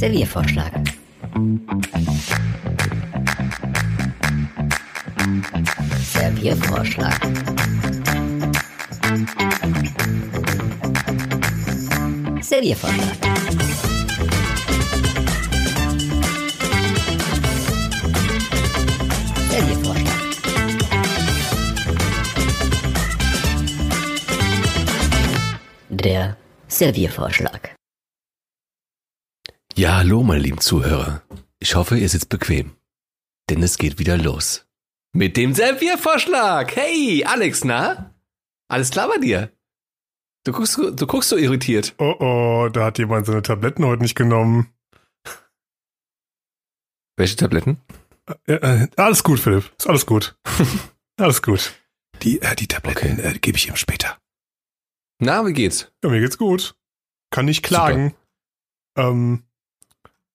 Serviervorschlag. Serviervorschlag. Serviervorschlag. Serviervorschlag. Der Serviervorschlag. Ja, hallo, meine lieben Zuhörer. Ich hoffe, ihr sitzt bequem. Denn es geht wieder los. Mit dem Serviervorschlag. Hey, Alex, na? Alles klar bei dir? Du guckst, du guckst so irritiert. Oh oh, da hat jemand seine Tabletten heute nicht genommen. Welche Tabletten? Äh, äh, alles gut, Philipp. Ist alles gut. alles gut. Die, äh, die Tabletten äh, gebe ich ihm später. Na, wie geht's? Ja, mir geht's gut. Kann nicht klagen. Ähm,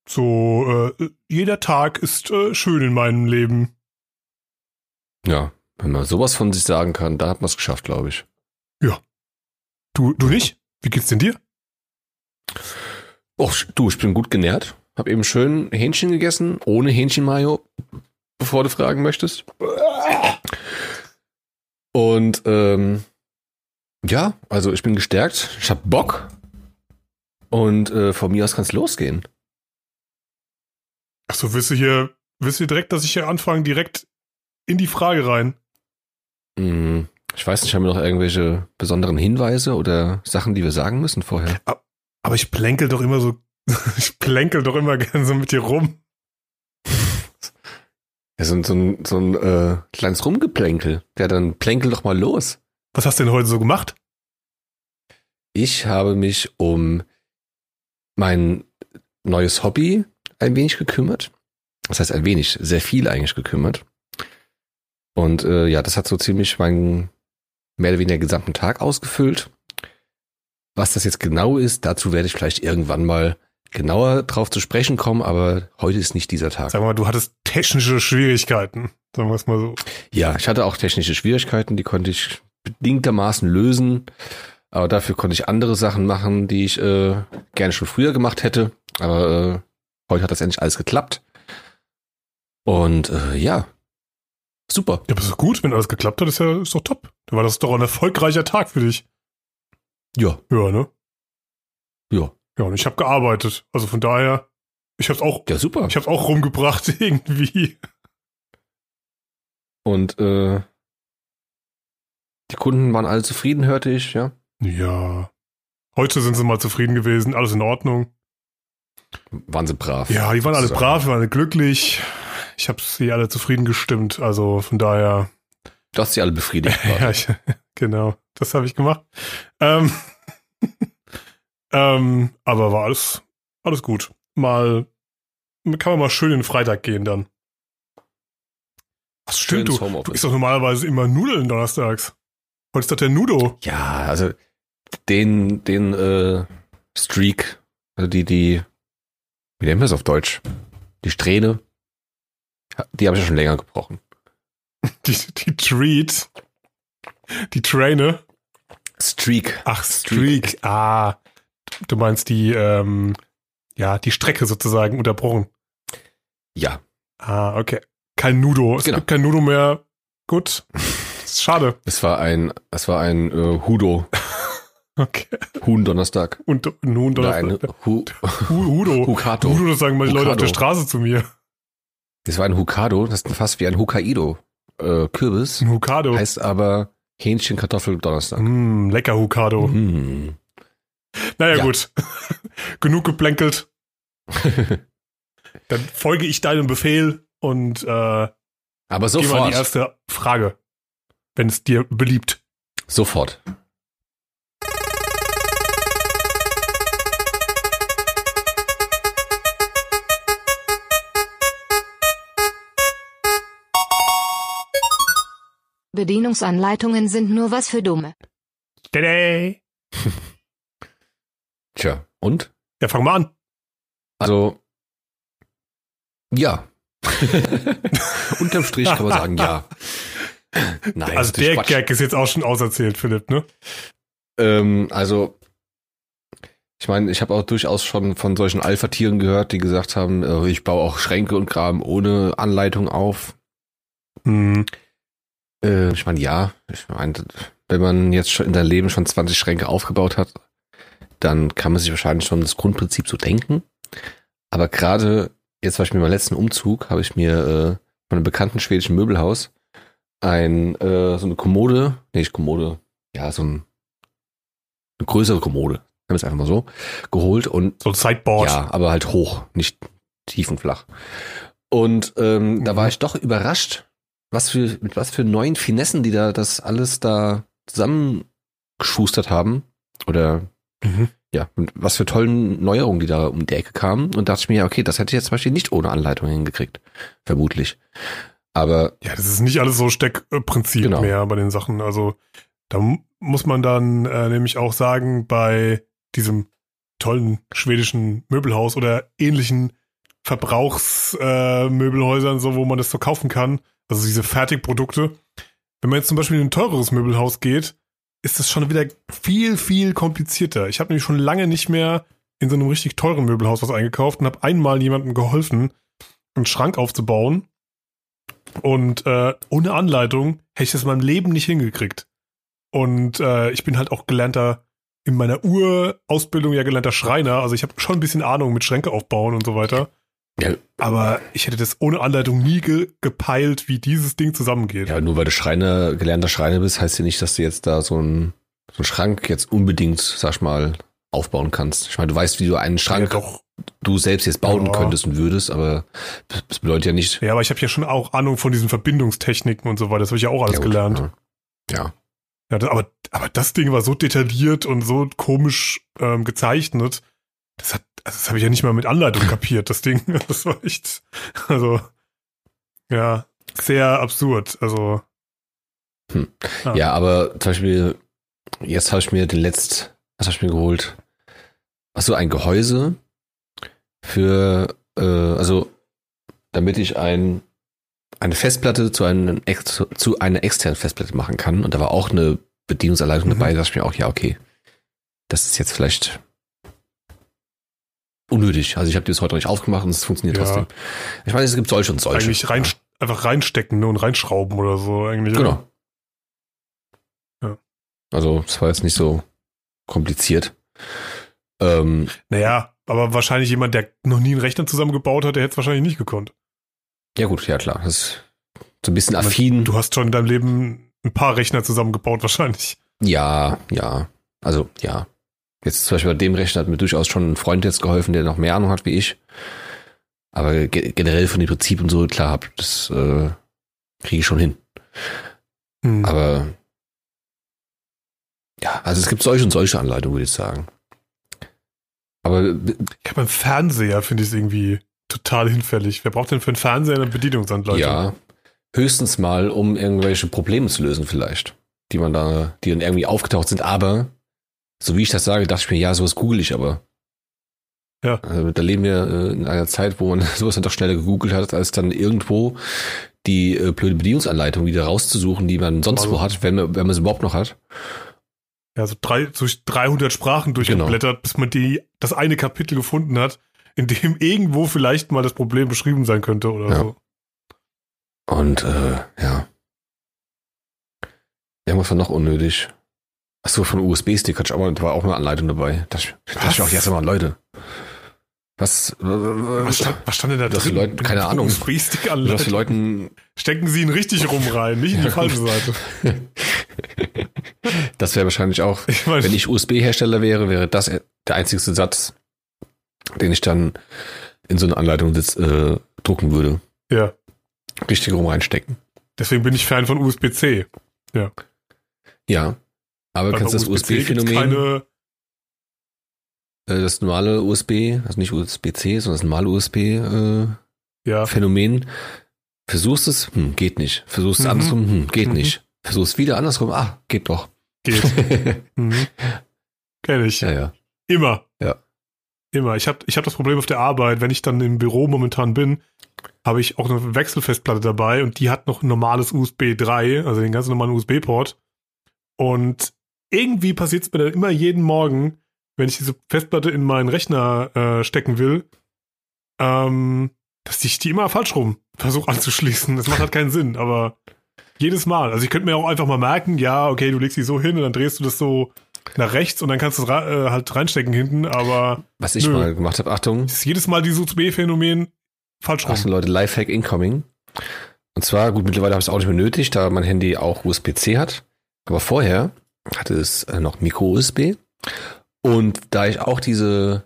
so, äh, jeder Tag ist äh, schön in meinem Leben. Ja, wenn man sowas von sich sagen kann, da hat man es geschafft, glaube ich. Ja. Du, du nicht? Wie geht's denn dir? Och, du, ich bin gut genährt. Hab eben schön Hähnchen gegessen, ohne Hähnchenmayo, bevor du fragen möchtest. Und ähm, ja, also ich bin gestärkt, ich hab Bock. Und äh, von mir aus kann's losgehen. Ach so, willst du hier, willst du direkt, dass ich hier anfange, direkt in die Frage rein? Hm, ich weiß nicht, haben wir noch irgendwelche besonderen Hinweise oder Sachen, die wir sagen müssen vorher? Aber ich plänkel doch immer so, ich plänkel doch immer gerne so mit dir rum. Ja, so, ein- so ein, so ein äh, kleines Rumgeplänkel. Ja, dann plänkel doch mal los. Was hast du denn heute so gemacht? Ich habe mich um mein neues Hobby ein wenig gekümmert. Das heißt ein wenig, sehr viel eigentlich gekümmert. Und äh, ja, das hat so ziemlich meinen mehr oder weniger gesamten Tag ausgefüllt. Was das jetzt genau ist, dazu werde ich vielleicht irgendwann mal genauer drauf zu sprechen kommen, aber heute ist nicht dieser Tag. Sag mal, du hattest technische Schwierigkeiten. Sagen wir es mal so. Ja, ich hatte auch technische Schwierigkeiten, die konnte ich bedingtermaßen lösen. Aber dafür konnte ich andere Sachen machen, die ich äh, gerne schon früher gemacht hätte. Aber äh, heute hat das endlich alles geklappt. Und äh, ja, super. Ja, aber ist doch gut, wenn alles geklappt hat, ist ja ist doch top. Dann war das doch ein erfolgreicher Tag für dich. Ja, Ja, ne? ja, Ja, und ich habe gearbeitet. Also von daher, ich hab's auch, ja, super. ich hab's auch rumgebracht irgendwie. Und äh, die Kunden waren alle zufrieden, hörte ich, ja. Ja. Heute sind sie mal zufrieden gewesen, alles in Ordnung. Waren sie brav. Ja, die waren alle So. brav, die waren alle glücklich. Ich habe sie alle zufrieden gestimmt. Also von daher, Du hast sie alle befriedigt. ja, ich, genau, das habe ich gemacht. Ähm, ähm, aber war alles, alles gut. Mal, kann man mal schön in den Freitag gehen dann. Was stimmt, du, du isst doch normalerweise immer Nudeln donnerstags. Heute ist doch der Nudo. Ja, also den, den äh, Streak, also die, die, wie nennt man das auf Deutsch? Die Strähne, die habe ich ja schon länger gebrochen. Die, die Treat. Die Traine. Streak. Ach, Streak. Ah, du meinst die, ähm, ja, die Strecke sozusagen unterbrochen. Ja, Ah, okay. Kein Nudo. Es Genau. gibt kein Nudo mehr. Gut. Schade. es war ein, es war ein äh, Hudo, Okay. Huhn-Donnerstag. Und nun Oder ein Donnerstag. Hu, Hu- Hudo. Hukato. Hudo, das sagen mal die Leute auf der Straße zu mir. Es war ein Hukado, das ist fast wie ein Hokkaido. Äh, Kürbis. Ein Hukado. Heißt aber Hähnchen, Kartoffel, Donnerstag. Mm, lecker Hukado. Mm. Naja, Ja. gut. Genug geplänkelt. Dann folge ich deinem Befehl und äh, Aber geh mal die sofort. erste Frage. Wenn es dir beliebt. Sofort. Bedienungsanleitungen sind nur was für Dumme. Tada. Tja, und? Ja, fang mal an. Also, ja. Unterm Strich kann man sagen, ja. Nein, also das ist der Quatsch. Gag ist jetzt auch schon auserzählt, Philipp, ne? Ähm, also, Ich meine, ich habe auch durchaus schon von solchen Alpha-Tieren gehört, die gesagt haben, äh, ich baue auch Schränke und Graben ohne Anleitung auf. Hm. Äh, ich meine, ja, ich meine, wenn man jetzt schon in seinem Leben schon 20 Schränke aufgebaut hat, dann kann man sich wahrscheinlich schon das Grundprinzip so denken. Aber gerade jetzt zum Beispiel beim letzten Umzug habe ich mir äh, von einem bekannten schwedischen Möbelhaus ein, äh, so eine Kommode, nee, nicht Kommode, ja, so ein, eine größere Kommode, nehmen wir es einfach mal so, geholt und So ein Sideboard. ja, aber halt hoch, nicht tief und flach. Und ähm, da Mhm. war ich doch überrascht, was für, mit was für neuen Finessen die da das alles da zusammengeschustert haben. Oder Mhm. ja, mit was für tollen Neuerungen die da um die Ecke kamen. Und dachte ich mir, ja, okay, das hätte ich jetzt zum Beispiel nicht ohne Anleitung hingekriegt. Vermutlich. Aber Ja, das ist nicht alles so Steckprinzip Genau. mehr bei den Sachen. Also da mu- muss man dann äh, nämlich auch sagen, bei diesem tollen schwedischen Möbelhaus oder ähnlichen Verbrauchsmöbelhäusern, äh, so wo man das so kaufen kann, also diese Fertigprodukte. Wenn man jetzt zum Beispiel in ein teures Möbelhaus geht, ist das schon wieder viel, viel komplizierter. Ich habe nämlich schon lange nicht mehr in so einem richtig teuren Möbelhaus was eingekauft und habe einmal jemandem geholfen, einen Schrank aufzubauen. Und äh, ohne Anleitung hätte ich das in meinem Leben nicht hingekriegt. Und äh, ich bin halt auch gelernter, in meiner Urausbildung ja gelernter Schreiner. Also ich habe schon ein bisschen Ahnung mit Schränke aufbauen und so weiter. Ja, Aber ich hätte das ohne Anleitung nie ge gepeilt, wie dieses Ding zusammengeht. ja, nur weil du Schreiner, gelernter Schreiner bist, heißt ja nicht, dass du jetzt da so einen, so einen Schrank jetzt unbedingt, sag ich mal, aufbauen kannst. Ich meine, du weißt, wie du einen Schrank Ja, doch. du selbst jetzt bauen Ja. könntest und würdest, aber das- bedeutet ja nicht. Ja, aber ich habe ja schon auch Ahnung von diesen Verbindungstechniken und so weiter. Das habe ich ja auch alles Ja, gelernt. Ja. ja. Das, aber, aber das Ding war so detailliert und so komisch ähm, gezeichnet. Das hat, das habe ich ja nicht mal mit Anleitung kapiert, das Ding. Das war echt, also, ja, sehr absurd. Also, Ah. Ja, aber zum Beispiel, jetzt habe ich mir den letzt, was habe ich mir geholt? Achso, ein Gehäuse für, äh, also damit ich ein, eine Festplatte zu, einem, zu einer externen Festplatte machen kann. Und da war auch eine Bedienungsanleitung Mhm. dabei, da dachte ich mir auch, ja, okay, das ist jetzt vielleicht unnötig. Also ich habe das heute noch nicht aufgemacht und es funktioniert Ja. trotzdem. Ich meine, es gibt solche und solche. eigentlich rein, Ja. einfach reinstecken ne, und reinschrauben oder so eigentlich. Genau. Ja. Also, es war jetzt nicht so kompliziert. Ähm, Naja, aber wahrscheinlich jemand, der noch nie einen Rechner zusammengebaut hat, der hätte es wahrscheinlich nicht gekonnt. ja gut, ja klar. Das ist so ein bisschen affin. Du hast schon in deinem Leben ein paar Rechner zusammengebaut, wahrscheinlich. Ja, ja. Also, ja. Jetzt zum Beispiel bei dem Rechner hat mir durchaus schon ein Freund jetzt geholfen, der noch mehr Ahnung hat wie ich. Aber ge generell von den Prinzipien so, klar, hab, das äh, kriege ich schon hin. Hm. Aber ja, also es gibt solche und solche Anleitungen, würde ich sagen. Aber Ja, beim Fernseher finde ich es irgendwie total hinfällig. Wer braucht denn für einen Fernseher eine Bedienungsanleitung? Ja, höchstens mal, um irgendwelche Probleme zu lösen vielleicht, die man da, die dann irgendwie aufgetaucht sind. Aber so wie ich das sage, dachte ich mir, ja, sowas google ich aber. Ja. Also, da leben wir äh, in einer Zeit, wo man sowas dann doch schneller gegoogelt hat, als dann irgendwo die äh, blöde Bedienungsanleitung wieder rauszusuchen, die man sonst Also- wo hat, wenn man, wenn man sie überhaupt noch hat. Ja, so drei, durch 300 Sprachen durchgeblättert, bis man die, das eine Kapitel gefunden hat, in dem irgendwo vielleicht mal das Problem beschrieben sein könnte oder Ja. so. Und äh, ja. Irgendwas war noch unnötig. Achso, von USB-Stick hatte ich mal, da war auch eine Anleitung dabei. Da dachte ich Was? mir auch jetzt mal, Leute. Was, Was stand, was stand denn da Das drin? Leute- keine Ahnung. Für anleitung. Leuten, Stecken Sie ihn richtig rum rein, nicht in die Ja, falsche. Seite. das wäre wahrscheinlich auch, Ich meine, wenn ich USB-Hersteller wäre, wäre das der einzigste Satz, den ich dann in so eine Anleitung sitz, äh, drucken würde. ja, Richtig rum reinstecken. deswegen bin ich Fan von USB-C. Ja. Aber Weil kannst bei das USB-Phänomen, äh, das normale USB, also nicht USB-C, sondern das normale USB-Phänomen, ja, Versuchst es, hm, geht nicht. Versuchst es Mhm. andersrum, hm, geht Mhm. nicht. Versuchst wieder andersrum, ah, geht doch. geht. Mhm. Kenn ich. ja, ja. Immer. Ja. Immer. Ich habe ich hab das Problem auf der Arbeit, wenn ich dann im Büro momentan bin, habe ich auch eine Wechselfestplatte dabei und die hat noch ein normales USB 3, also den ganz normalen USB-Port. Und irgendwie passiert es mir dann immer jeden Morgen, wenn ich diese Festplatte in meinen Rechner äh, stecken will, ähm, dass ich die immer falsch rum versuche anzuschließen. Das macht halt keinen Sinn, aber jedes Mal. Also ich könnte mir auch einfach mal merken, ja, okay, du legst die so hin und dann drehst du das so nach rechts und dann kannst du es äh, halt reinstecken hinten, aber Was ich Nö. mal gemacht habe, Achtung, es ist jedes Mal dieses USB-Phänomen falsch rum. Achtung Leute, Lifehack incoming. Und zwar, gut, mittlerweile habe ich es auch nicht mehr nötig, da mein Handy auch USB-C hat. Aber vorher hatte es äh, noch Micro-USB. Und da ich auch diese,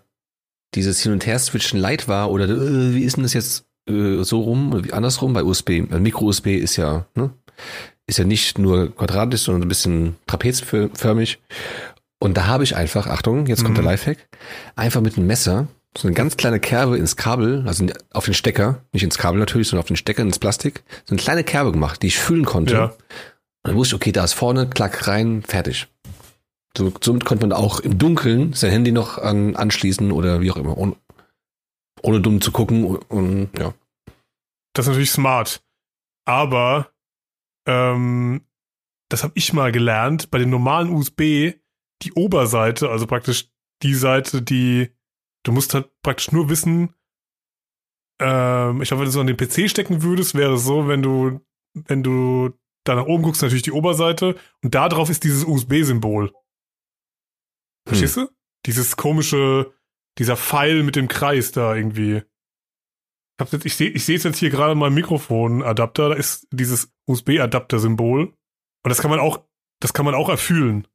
dieses Hin- und Her-Switchen light war, oder äh, wie ist denn das jetzt äh, so rum, oder wie andersrum bei USB? Micro-USB ist ja, ne? Ist ja nicht nur quadratisch, sondern ein bisschen trapezförmig. Und da habe ich einfach, Achtung, jetzt kommt Mhm. der Lifehack, einfach mit einem Messer so eine ganz kleine Kerbe ins Kabel, also auf den Stecker, nicht ins Kabel natürlich, sondern auf den Stecker ins Plastik, so eine kleine Kerbe gemacht, die ich füllen konnte. Ja. Dann wusste ich, okay, da ist vorne, klack rein, fertig. So, somit konnte man auch im Dunkeln sein Handy noch an, anschließen oder wie auch immer, ohne, ohne dumm zu gucken und, und ja. Das ist natürlich smart. Aber ähm, das habe ich mal gelernt, bei den normalen USB, die Oberseite, also praktisch die Seite, die du musst halt praktisch nur wissen, ähm, ich glaube, wenn du es an den PC stecken würdest, wäre es so, wenn du, wenn du da nach oben guckst, natürlich die Oberseite und da drauf ist dieses USB-Symbol. Verstehst du? Dieses komische, dieser Pfeil mit dem Kreis da irgendwie. Ich, jetzt, ich sehe ich es jetzt hier gerade meinem Mikrofonadapter, da ist dieses USB-Adapter-Symbol. Und das kann man auch, das kann man auch erfüllen.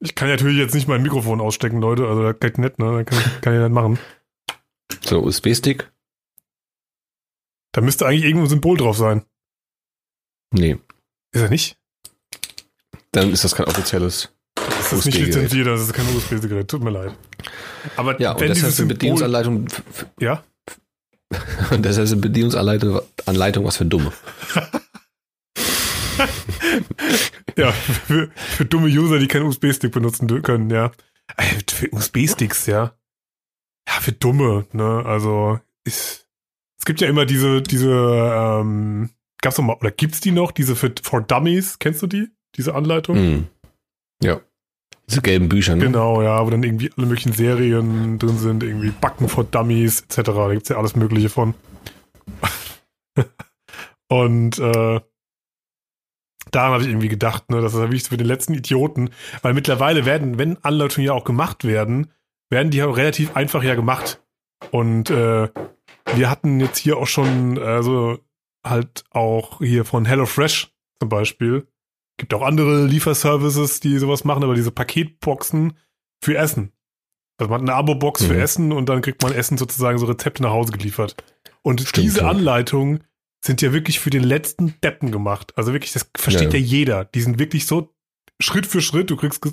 Ich kann natürlich jetzt nicht mein Mikrofon ausstecken, Leute, also das geht nicht, ne? Kann, kann ich nicht machen. So, USB-Stick? Da müsste eigentlich irgendwo ein Symbol drauf sein. Nee. Ist er nicht? Dann ist das kein offizielles. Das ist nicht lizenziert, das ist kein USB-Gerät, tut mir leid. Aber Ja, und wenn deshalb Symbol, Bedienungsanleitungen, f- f- ja, und deshalb sind Bedienungsanleitungen Anleitung was für Dumme. Ja, für, für dumme User, die keinen USB-Stick benutzen können, ja. Äh, Für USB-Sticks, ja. Ja, für dumme, ne? Also, ist, gibt ja immer diese, diese, ähm, gab's noch mal, oder gibt's die noch, diese für, for Dummies, kennst du die? Diese Anleitung? Hm. Ja. Diese gelben Bücher, ne? Genau, ja, wo dann irgendwie alle möglichen Serien drin sind, irgendwie Backen for Dummies, etc. Da gibt's ja alles Mögliche von. Und äh, daran habe ich irgendwie gedacht, ne, das ist ja wichtig für den letzten Idioten, weil mittlerweile werden, wenn Anleitungen ja auch gemacht werden, werden die ja relativ einfach ja gemacht. Und äh, wir hatten jetzt hier auch schon, also halt auch hier von HelloFresh zum Beispiel, gibt auch andere Lieferservices, die sowas machen, aber diese Paketboxen für Essen. Also man hat eine Abo-Box für Mhm. Essen und dann kriegt man Essen sozusagen so Rezepte nach Hause geliefert. Und Stimmt, diese ja. Anleitungen sind ja wirklich für den letzten Deppen gemacht. Also wirklich, das versteht ja, Ja, ja. jeder. Die sind wirklich so Schritt für Schritt. Du kriegst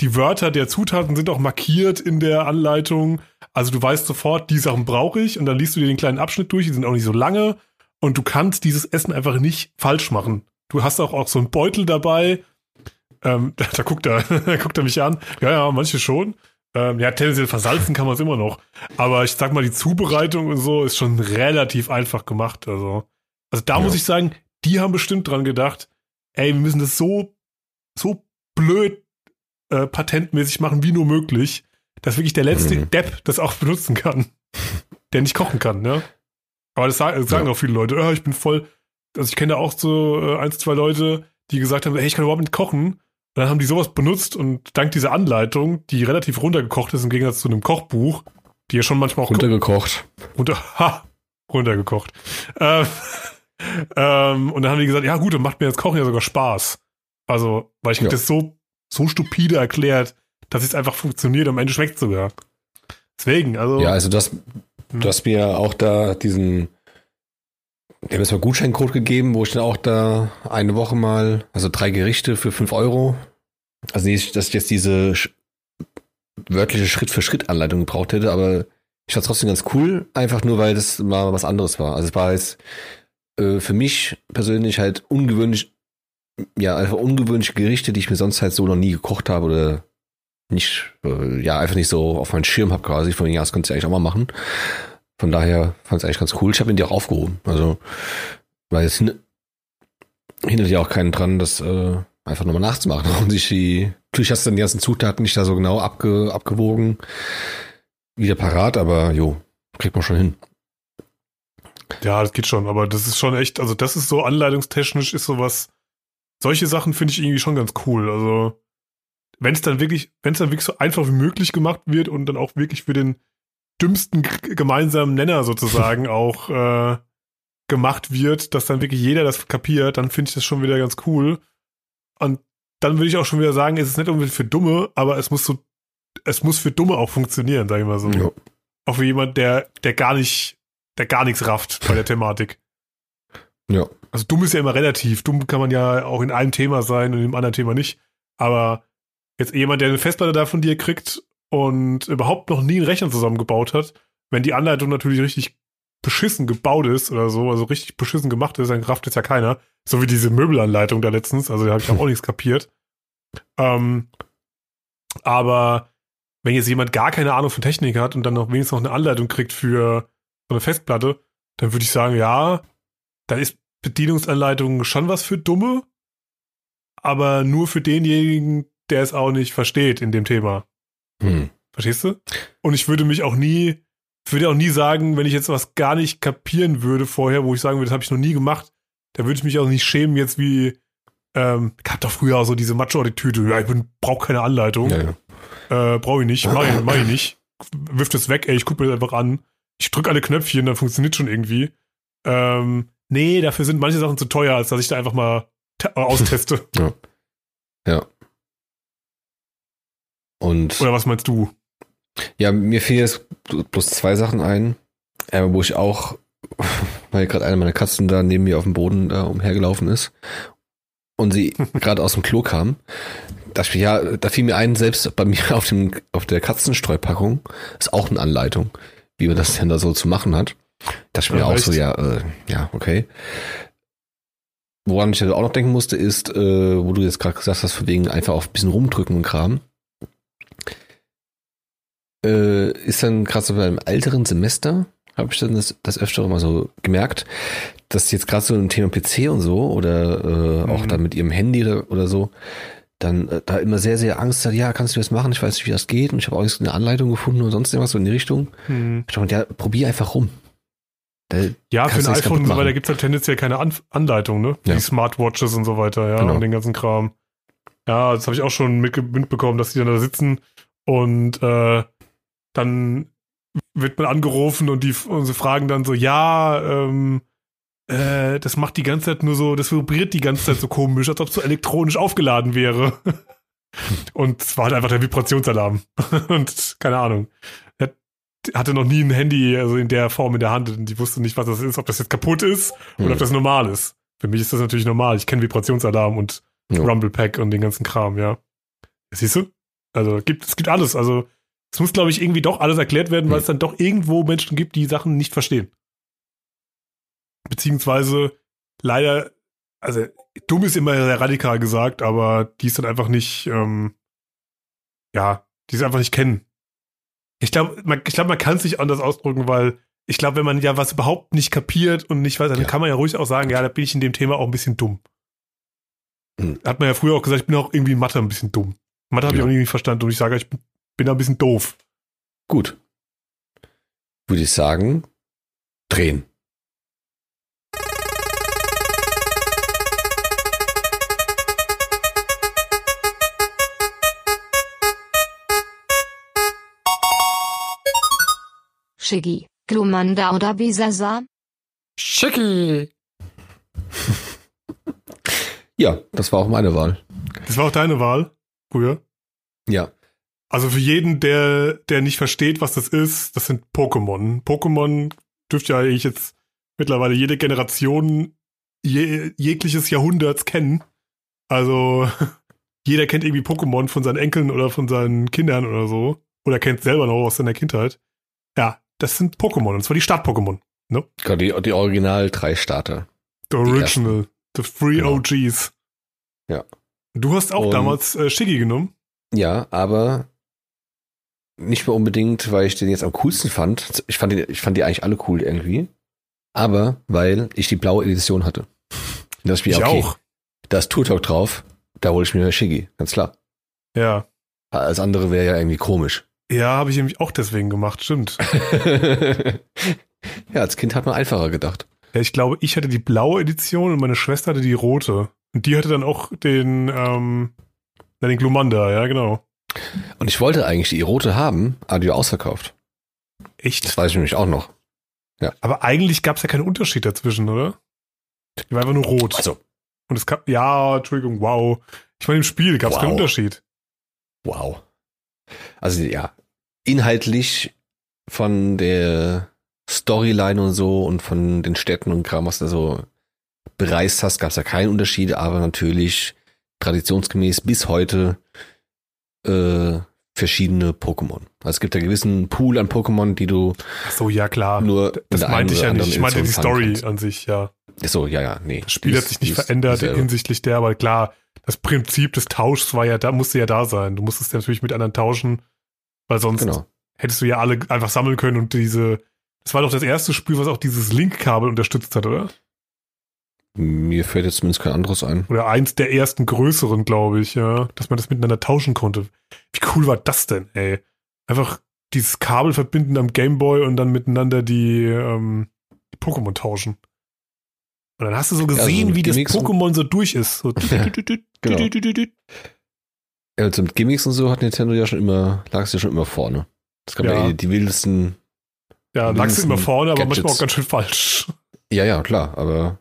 die Wörter der Zutaten sind auch markiert in der Anleitung. Also du weißt sofort, die Sachen brauche ich und dann liest du dir den kleinen Abschnitt durch. Die sind auch nicht so lange und du kannst dieses Essen einfach nicht falsch machen. Du hast auch, auch so einen Beutel dabei. Ähm, da, da guckt er, da guckt er mich an. Ja, ja, manche schon. Ähm, ja, tendenziell versalzen kann man es immer noch. Aber ich sag mal, die Zubereitung und so ist schon relativ einfach gemacht. Also, also da Ja. muss ich sagen, die haben bestimmt dran gedacht, ey, wir müssen das so, so blöd äh, patentmäßig machen, wie nur möglich, dass wirklich der letzte Mhm. Depp das auch benutzen kann, der nicht kochen kann, ne? Aber das sagen, das sagen Ja. auch viele Leute, ja, ich bin voll, also ich kenne da auch so äh, eins, zwei Leute, die gesagt haben, hey, ich kann überhaupt nicht kochen. Und dann haben die sowas benutzt und dank dieser Anleitung, die relativ runtergekocht ist im Gegensatz zu einem Kochbuch, die ja schon manchmal auch Runtergekocht. runter, ha, runtergekocht. Ähm, ähm, und dann haben die gesagt, ja gut, dann macht mir das Kochen ja sogar Spaß. Also, weil ich Ja. das so, so stupide erklärt, dass es einfach funktioniert und am Ende schmeckt sogar. Deswegen, also. Ja, also das, du hast mir auch da diesen, die haben mir mal Gutscheincode gegeben, wo ich dann auch da eine Woche mal, also drei Gerichte für fünf Euro, also nicht, dass ich jetzt diese wörtliche Schritt-für-Schritt-Anleitung gebraucht hätte, aber ich fand trotzdem ganz cool, einfach nur, weil das mal was anderes war. Also es war jetzt äh, für mich persönlich halt ungewöhnlich, ja, einfach ungewöhnliche Gerichte, die ich mir sonst halt so noch nie gekocht habe oder nicht, äh, ja, einfach nicht so auf meinen Schirm habe quasi. Von ja, das könntest du eigentlich auch mal machen. Von daher fand ich eigentlich ganz cool. Ich habe ihn dir auch aufgehoben. Also, weil es hin- hindert ja auch keinen dran, das äh, einfach nochmal nachzumachen und sich die Natürlich hast du dann die ganzen Zutaten nicht da so genau abge, abgewogen, wieder parat, aber jo, kriegt man schon hin. Ja, das geht schon, aber das ist schon echt, also das ist so anleitungstechnisch ist sowas, solche Sachen finde ich irgendwie schon ganz cool. Also, wenn es dann wirklich, wenn es dann wirklich so einfach wie möglich gemacht wird und dann auch wirklich für den dümmsten gemeinsamen Nenner sozusagen auch äh, gemacht wird, dass dann wirklich jeder das kapiert, dann finde ich das schon wieder ganz cool. Und dann würde ich auch schon wieder sagen, es ist nicht unbedingt für Dumme, aber es muss so, es muss für Dumme auch funktionieren, sage ich mal so. Jo. Auch für jemand, der, der gar nicht, der gar nichts rafft bei der Thematik. Ja. Also dumm ist ja immer relativ. Dumm kann man ja auch in einem Thema sein und in einem anderen Thema nicht. Aber jetzt jemand, der eine Festplatte da von dir kriegt und überhaupt noch nie einen Rechner zusammengebaut hat, wenn die Anleitung natürlich richtig beschissen gebaut ist oder so, also richtig beschissen gemacht ist, dann rafft es ja keiner. So wie diese Möbelanleitung da letztens, also da habe ich auch nichts kapiert. Ähm, aber wenn jetzt jemand gar keine Ahnung von Technik hat und dann noch wenigstens noch eine Anleitung kriegt für so eine Festplatte, dann würde ich sagen, ja, dann ist Bedienungsanleitung schon was für Dumme, aber nur für denjenigen, der es auch nicht versteht in dem Thema. Hm. Verstehst du? Und ich würde mich auch nie, ich würde auch nie sagen, wenn ich jetzt was gar nicht kapieren würde vorher, wo ich sagen würde, das habe ich noch nie gemacht, da würde ich mich auch nicht schämen, jetzt wie, ähm, ich hab doch früher auch so diese Macho-Attitüde, ja, ich brauche keine Anleitung, Ja, ja. äh, brauche ich nicht, mach ich, mach ich nicht, wirf das weg, ey, ich gucke mir das einfach an, ich drücke alle Knöpfchen, dann funktioniert schon irgendwie. Ähm, nee, dafür sind manche Sachen zu teuer, als dass ich da einfach mal äh, austeste. ja. Und Oder was meinst du? ja, mir fiel jetzt bloß zwei Sachen ein, äh, wo ich auch, weil gerade eine meiner Katzen da neben mir auf dem Boden da umhergelaufen ist und sie gerade aus dem Klo kam. Da, fiel- ja, da fiel mir ein, selbst bei mir auf, dem, auf der Katzenstreupackung ist auch eine Anleitung, wie man das denn da so zu machen hat. Das mir Ja, auch so, ja, äh, ja, okay. Woran ich halt auch noch denken musste, ist, äh, wo du jetzt gerade gesagt hast, von wegen einfach auf ein bisschen rumdrücken und Kram. Äh, ist dann gerade so beim älteren Semester, habe ich dann das, das öfter mal so gemerkt, dass jetzt gerade so ein Thema PC und so oder äh, auch Mhm. dann mit ihrem Handy oder, oder so, dann äh, da immer sehr, sehr Angst hat, ja, kannst du das machen? Ich weiß nicht, wie das geht und ich habe auch jetzt eine Anleitung gefunden oder sonst irgendwas so in die Richtung. Hm. Ich dachte, ja, probier einfach rum. Da, Ja, für ein iPhone und weiter machen. gibt es halt tendenziell keine An Anleitung, ne? Ja. Die Smartwatches und so weiter, ja, Genau. und den ganzen Kram. Ja, das habe ich auch schon mitbekommen, dass die dann da sitzen und äh, dann wird man angerufen und die und sie fragen dann so, ja, ähm, äh, das macht die ganze Zeit nur so, das vibriert die ganze Zeit so komisch, als ob es so elektronisch aufgeladen wäre. und es war halt einfach der Vibrationsalarm. und keine Ahnung. Er hatte noch nie ein Handy, also in der Form in der Hand und die wusste nicht, was das ist, ob das jetzt kaputt ist oder Hm. ob das normal ist. Für mich ist das natürlich normal. Ich kenne Vibrationsalarm und Ja. Rumble Pack und den ganzen Kram, ja. Siehst du? Also gibt, es gibt alles. Also es muss, glaube ich, irgendwie doch alles erklärt werden, weil Hm. es dann doch irgendwo Menschen gibt, die Sachen nicht verstehen. Beziehungsweise leider, also dumm ist immer sehr radikal gesagt, aber die ist dann einfach nicht, ähm, ja, die ist einfach nicht kennen. Ich glaube, man, ich glaube, man kann es nicht anders ausdrücken, weil ich glaube, wenn man ja was überhaupt nicht kapiert und nicht weiß, dann Ja. kann man ja ruhig auch sagen, ja, da bin ich in dem Thema auch ein bisschen dumm. Hm. Hat man ja früher auch gesagt, ich bin auch irgendwie in Mathe ein bisschen dumm. Mathe habe ich Ja. auch irgendwie nicht verstanden und ich sage, ich bin, bin da ein bisschen doof. Gut. Würde ich sagen, drehen. Shiggy, Glumanda oder Bisasa? Schicki. Ja, das war auch meine Wahl. Das war auch deine Wahl früher. Ja. Also für jeden, der, der nicht versteht, was das ist, das sind Pokémon. Pokémon dürfte ja eigentlich jetzt mittlerweile jede Generation je, jegliches Jahrhunderts kennen. Also jeder kennt irgendwie Pokémon von seinen Enkeln oder von seinen Kindern oder so. Oder kennt selber noch aus seiner Kindheit. Ja, das sind Pokémon. Und zwar die Start-Pokémon. Gott, Die, die Original drei Starter. The Original. The Free Genau. OGs. Ja. Du hast auch Und- damals äh, Shiggy genommen. Ja, aber nicht mehr unbedingt, weil ich den jetzt am coolsten fand. Ich fand, den, ich fand die eigentlich alle cool irgendwie. Aber weil ich die blaue Edition hatte. Und das Spiel, ich okay, auch. da ist Turtok drauf, da hole ich mir Shiggy, ganz klar. Ja. Alles andere wäre ja irgendwie komisch. Ja, habe ich nämlich auch deswegen gemacht, stimmt. ja, als Kind hat man einfacher gedacht. Ja, ich glaube, ich hatte die blaue Edition und meine Schwester hatte die rote. Und die hatte dann auch den, ähm, den Glumanda, ja, genau. Und ich wollte eigentlich die rote haben, aber die war ausverkauft. Echt? Das weiß ich nämlich auch noch. Aber eigentlich gab es ja keinen Unterschied dazwischen, oder? Die war einfach nur rot. Also, Und es gab, ja, Entschuldigung, wow. Ich meine, im Spiel gab es Wow. keinen Unterschied. wow. Also ja, inhaltlich von der Storyline und so und von den Städten und Kram, was du so bereist hast, gab es ja keinen Unterschied, aber natürlich traditionsgemäß bis heute äh, verschiedene Pokémon. Also es gibt ja einen gewissen Pool an Pokémon, die du Ach so, ja, klar. nur das meinte ich ja nicht. Ich meinte die Story kannst. an sich, ja. Ach So, ja, ja, nee. Das Spiel Die hat ist- sich nicht ist verändert dieselbe. hinsichtlich der, aber klar, das Prinzip des Tauschs war ja da, musste ja da sein. Du musstest ja natürlich mit anderen tauschen, weil sonst Genau. hättest du ja alle einfach sammeln können und diese. Das war doch das erste Spiel, was auch dieses Link-Kabel unterstützt hat, oder? Mir fällt jetzt zumindest kein anderes ein. Oder eins der ersten größeren, glaube ich, ja, dass man das miteinander tauschen konnte. Wie cool war das denn, ey? Einfach dieses Kabel verbinden am Gameboy und dann miteinander die, ähm, die Pokémon tauschen. Und dann hast du so gesehen, so wie das Pokémon so durch ist. So Genau. Ja, also mit Gimmicks und so hat Nintendo ja schon immer, lag es ja schon immer vorne. Es gab ja, Ja. die wildesten. Ja, lagst du immer vorne, aber Gadgets. manchmal auch ganz schön falsch. Ja, ja, klar, aber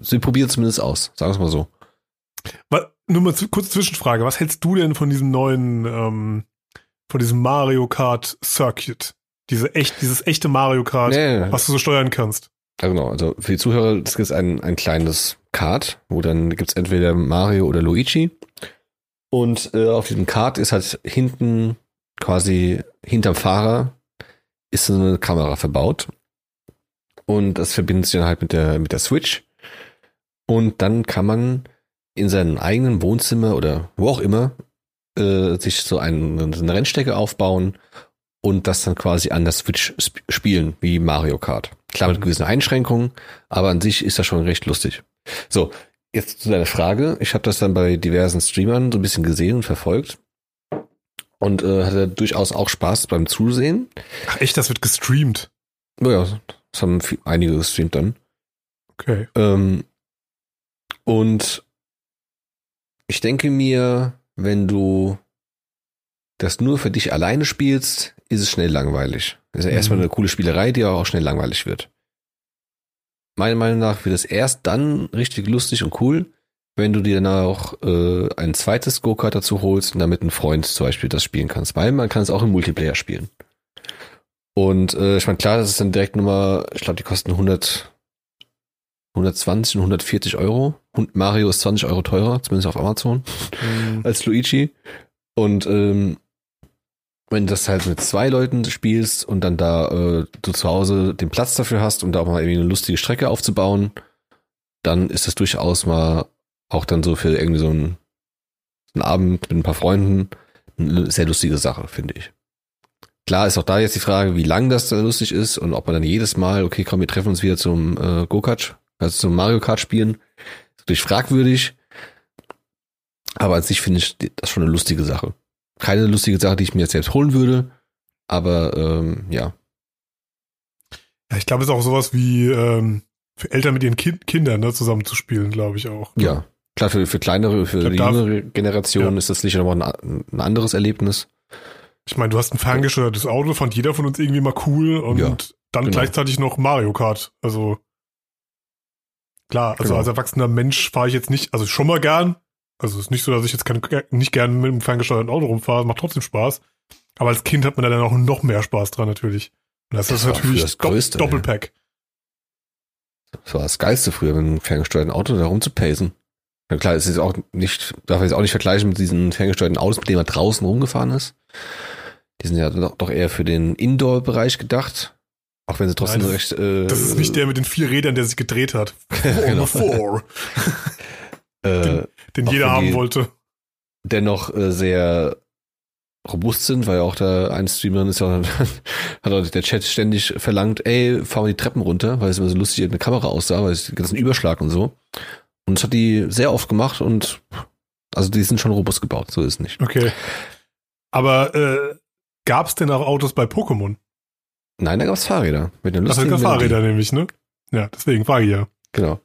sie probiert zumindest aus, sagen wir es mal so. Nur mal zu, kurz Zwischenfrage. Was hältst du denn von diesem neuen, ähm, von diesem Mario Kart Circuit? Diese echt, dieses echte Mario Kart, Nee, nee, was du so steuern kannst. ja, genau. Also für die Zuhörer, das ist ein, ein kleines Kart, wo dann gibt's entweder Mario oder Luigi. Und äh, auf diesem Kart ist halt hinten quasi hinterm Fahrer ist so eine Kamera verbaut. Und das verbindet sich dann halt mit der, mit der Switch. Und dann kann man in seinem eigenen Wohnzimmer oder wo auch immer äh, sich so einen, eine Rennstrecke aufbauen und das dann quasi an der Switch sp spielen, wie Mario Kart. Klar mit gewissen Einschränkungen, aber an sich ist das schon recht lustig. So, jetzt zu deiner Frage. Ich habe das dann bei diversen Streamern so ein bisschen gesehen und verfolgt. Und äh, hatte durchaus auch Spaß beim Zusehen. Ach echt, das wird gestreamt. Naja, das haben einige gestreamt dann. Okay. Ähm, und ich denke mir, wenn du das nur für dich alleine spielst, ist es schnell langweilig. Das ist ja erstmal Mhm. eine coole Spielerei, die auch schnell langweilig wird. Meiner Meinung nach wird es erst dann richtig lustig und cool, wenn du dir dann auch äh, ein zweites Go-Kart dazu holst und damit ein Freund zum Beispiel das spielen kannst. Weil man kann es auch im Multiplayer spielen. Und äh, ich meine, klar, das ist dann direkt Nummer, ich glaube, die kosten 100, 120 und 140 Euro. Und Mario ist 20 Euro teurer, zumindest auf Amazon, Mhm. als Luigi. Und ähm, wenn du das halt mit zwei Leuten spielst und dann da äh, du zu Hause den Platz dafür hast und da auch mal irgendwie eine lustige Strecke aufzubauen, dann ist das durchaus mal auch dann so für irgendwie so einen, einen Abend mit ein paar Freunden eine sehr lustige Sache, finde ich. Klar ist auch da jetzt die Frage, wie lang das dann lustig ist und ob man dann jedes Mal, okay, komm, wir treffen uns wieder zum äh, Go-Kart, also zum Mario Kart spielen. Ist natürlich fragwürdig. Aber an sich finde ich das schon eine lustige Sache. Keine lustige Sache, die ich mir jetzt selbst holen würde. Aber ähm, ja. Ja, ich glaube, es ist auch sowas wie ähm, für Eltern mit ihren kind Kindern ne, zusammen zu spielen, glaube ich auch. Ja. Klar, für, für kleinere, für glaub, die jüngere Generation Ja. ist das sicher nochmal ein, ein anderes Erlebnis. Ich meine, du hast ein ferngesteuertes Auto, fand jeder von uns irgendwie mal cool und Ja, dann genau. gleichzeitig noch Mario Kart. Also klar, also Genau. als erwachsener Mensch fahre ich jetzt nicht, also schon mal gern. Also es ist nicht so, dass ich jetzt kein, nicht gern mit einem ferngesteuerten Auto rumfahre, macht trotzdem Spaß. Aber als Kind hat man da dann auch noch mehr Spaß dran natürlich. Und das, Das ist natürlich das Größte, Doppelpack. Das war das Geilste früher, mit einem ferngesteuerten Auto da rumzupacen. Ja klar, es ist auch nicht, darf ich jetzt auch nicht vergleichen mit diesen ferngesteuerten Autos, mit denen man draußen rumgefahren ist. Die sind ja doch eher für den Indoor-Bereich gedacht. Auch wenn sie trotzdem Nein, recht. Äh, Das ist nicht der mit den vier Rädern, der sich gedreht hat. Genau. four, äh, den Auch jeder haben wollte. dennoch äh, sehr robust sind, weil auch da ein Streamer ist ja, hat auch der Chat ständig verlangt, ey, fahr mal die Treppen runter, weil es immer so lustig in der Kamera aussah, weil es den ganzen Überschlag und so. Und das hat die sehr oft gemacht und Also die sind schon robust gebaut, so ist es nicht. Okay. Aber äh, gab es denn auch Autos bei Pokémon? Nein, da gab es Fahrräder. Mit einer lustigen sind Fahrräder nämlich, ne? Ja, deswegen frage ich ja. Genau.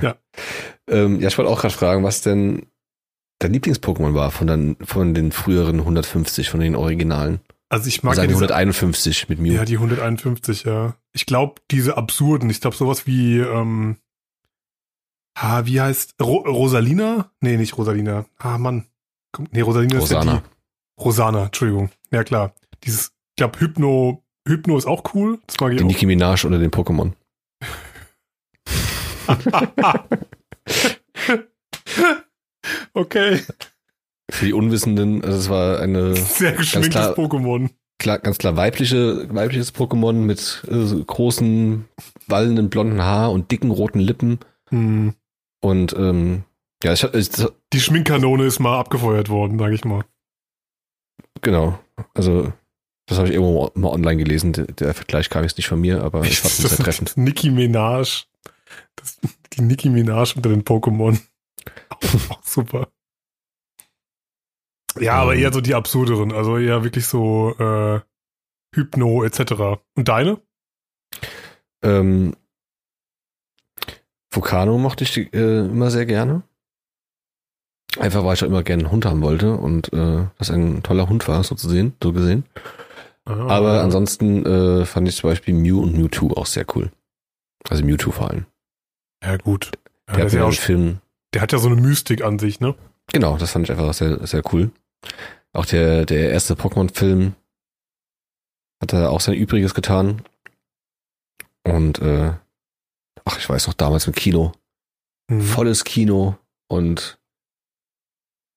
Ja. ähm, ja, ich wollte auch gerade fragen, was denn dein Lieblings-Pokémon war von, den, von den früheren 150, von den Originalen. Also ich mag Also ja die diese, 151 mit Mew. ja, die 151, ja. Ich glaube, diese absurden, ich glaube sowas wie, ähm, ah, wie heißt, Ro Rosalina? Nee, nicht Rosalina. Ah, Mann. Komm, nee, Rosalina ist ja Rosana. die. Rosana, Entschuldigung. Ja, klar. Dieses, ich glaube, Hypno, Hypno ist auch cool. Das mag ich Die auch. Nicki Minaj unter den Pokémon. okay. Für die Unwissenden, also es war eine Sehr geschminktes. Pokémon. klar, ganz klar weibliche, weibliches Pokémon mit äh, großen, wallenden blonden Haar und dicken roten Lippen. Hm. Und ähm, ja, ich, ich Die Schminkkanone ist mal abgefeuert worden, sag ich mal. genau. Also das habe ich irgendwo mal online gelesen. Der, Vergleich kam jetzt nicht von mir, aber ich fand es sehr treffend. Nicki Minaj. Das, die Nicki Minaj unter den Pokémon. Auch, auch super. Ja, aber Ähm. eher so die absurderen, also eher wirklich so äh, Hypno etc. Und deine? Ähm, Vulcano mochte ich äh, immer sehr gerne. Einfach weil ich auch immer gerne einen Hund haben wollte und äh, das ein toller Hund war, so zu sehen, so gesehen. Ah. Aber ansonsten äh, fand ich zum Beispiel Mew und Mewtwo auch sehr cool. Also Mewtwo vor allem. Ja, gut. Ja, Der, hat ja auch, Film, der hat ja so eine Mystik an sich, ne? genau, das fand ich einfach sehr, sehr cool. Auch der, der erste Pokémon-Film hat er auch sein Übriges getan. Und äh, ach, ich weiß noch, damals im Kino, Mhm. volles Kino und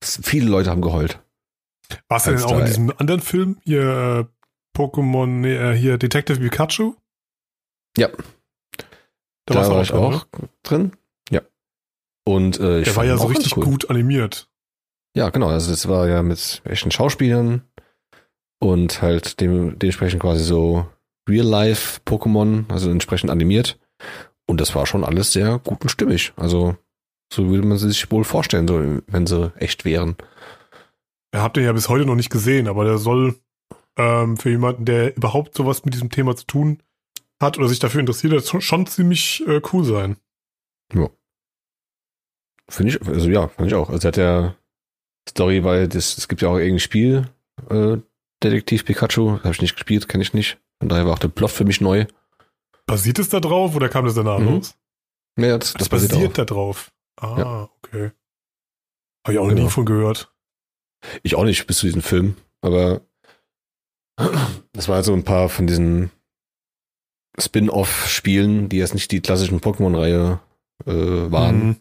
viele Leute haben geheult. Warst du denn auch in diesem anderen Film? Hier äh, Pokémon, nee, äh, hier Detective Pikachu? Ja. Da, Da, warst war auch ich drin, ne? auch drin. Ja. Und äh, ich Der war ja so richtig cool. gut animiert. Ja, genau. Also das war ja mit echten Schauspielern und halt dem, dementsprechend quasi so Real-Life-Pokémon, also entsprechend animiert. Und das war schon alles sehr gut und stimmig. Also so würde man sich wohl vorstellen, so wenn sie echt wären. Ihr habt den ja bis heute noch nicht gesehen, aber der soll ähm, für jemanden, der überhaupt sowas mit diesem Thema zu tun hat oder sich dafür interessiert, das schon, schon ziemlich äh, cool sein. Finde ich, also ja, fand ich auch. Also hat ja Story, weil das, es gibt ja auch irgendein Spiel, äh, Detektiv Pikachu, habe ich nicht gespielt, kenne ich nicht. Von daher war auch der Plot für mich neu. Basiert es da drauf oder kam das danach Mhm. los? Ja, das, das basiert auch. da drauf. Ah, Ja. okay. Habe ich auch noch Genau. nie von gehört. Ich auch nicht bis zu diesem Film, aber das war halt so ein paar von diesen Spin-off-Spielen, die jetzt nicht die klassischen Pokémon-Reihe äh, waren. Mhm.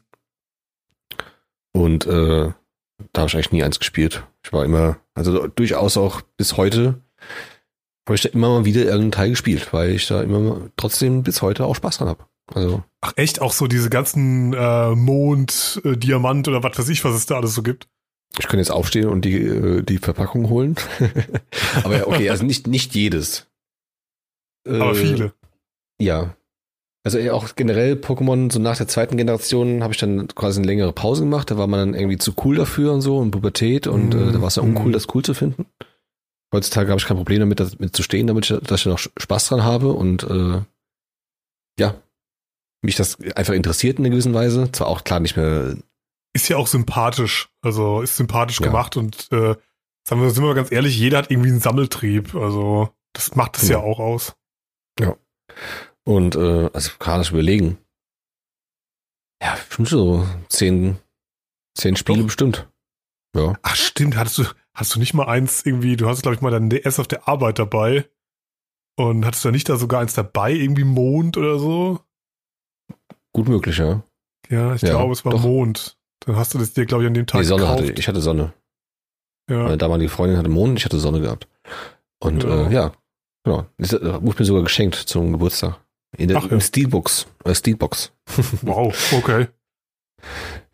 Und äh, da habe ich eigentlich nie eins gespielt. Ich war immer, also durchaus auch bis heute, habe ich da immer mal wieder irgendeinen Teil gespielt, weil ich da immer trotzdem bis heute auch Spaß dran habe. Also, Ach echt, auch so diese ganzen äh, Mond, äh, Diamant oder was weiß ich, was es da alles so gibt. Ich könnte jetzt aufstehen und die, äh, die Verpackung holen. Aber ja, okay, also nicht, nicht jedes. Aber Äh, viele. Ja. Also auch generell Pokémon, so nach der zweiten Generation habe ich dann quasi eine längere Pause gemacht. Da war man dann irgendwie zu cool dafür und so und Pubertät und äh, da war es ja uncool, Mhm. das cool zu finden. Heutzutage habe ich kein Problem damit, das- mit zu stehen, damit ich, dass ich noch Spaß dran habe und äh, ja, mich das einfach interessiert in einer gewissen Weise. Zwar auch klar nicht mehr, Ist ja auch sympathisch. Also ist sympathisch Ja. gemacht und äh, sagen wir, sind wir ganz ehrlich, jeder hat irgendwie einen Sammeltrieb. Also das macht es ja Genau. auch aus. und äh, also kann ich überlegen. Ja, bestimmt so zehn, zehn Spiele Doch. bestimmt. Ja. Ach stimmt, hattest du, hast du nicht mal eins irgendwie, du hast glaube ich mal dein DS auf der Arbeit dabei und hattest du da nicht da sogar eins dabei, irgendwie Mond oder so? Gut möglich, ja. Ja, ich Ja, glaube, es war doch. Mond. Dann hast du das dir, glaube ich, an dem Tag Nee, Sonne gekauft. hatte, ich hatte Sonne. ja. Meine damalige Freundin hatte Mond, ich hatte Sonne gehabt. Und Ja. äh, ja, genau. Das äh, wurde mir sogar geschenkt zum Geburtstag. In der Ach ja. im Steelbox. Äh, Steelbox. Wow, okay.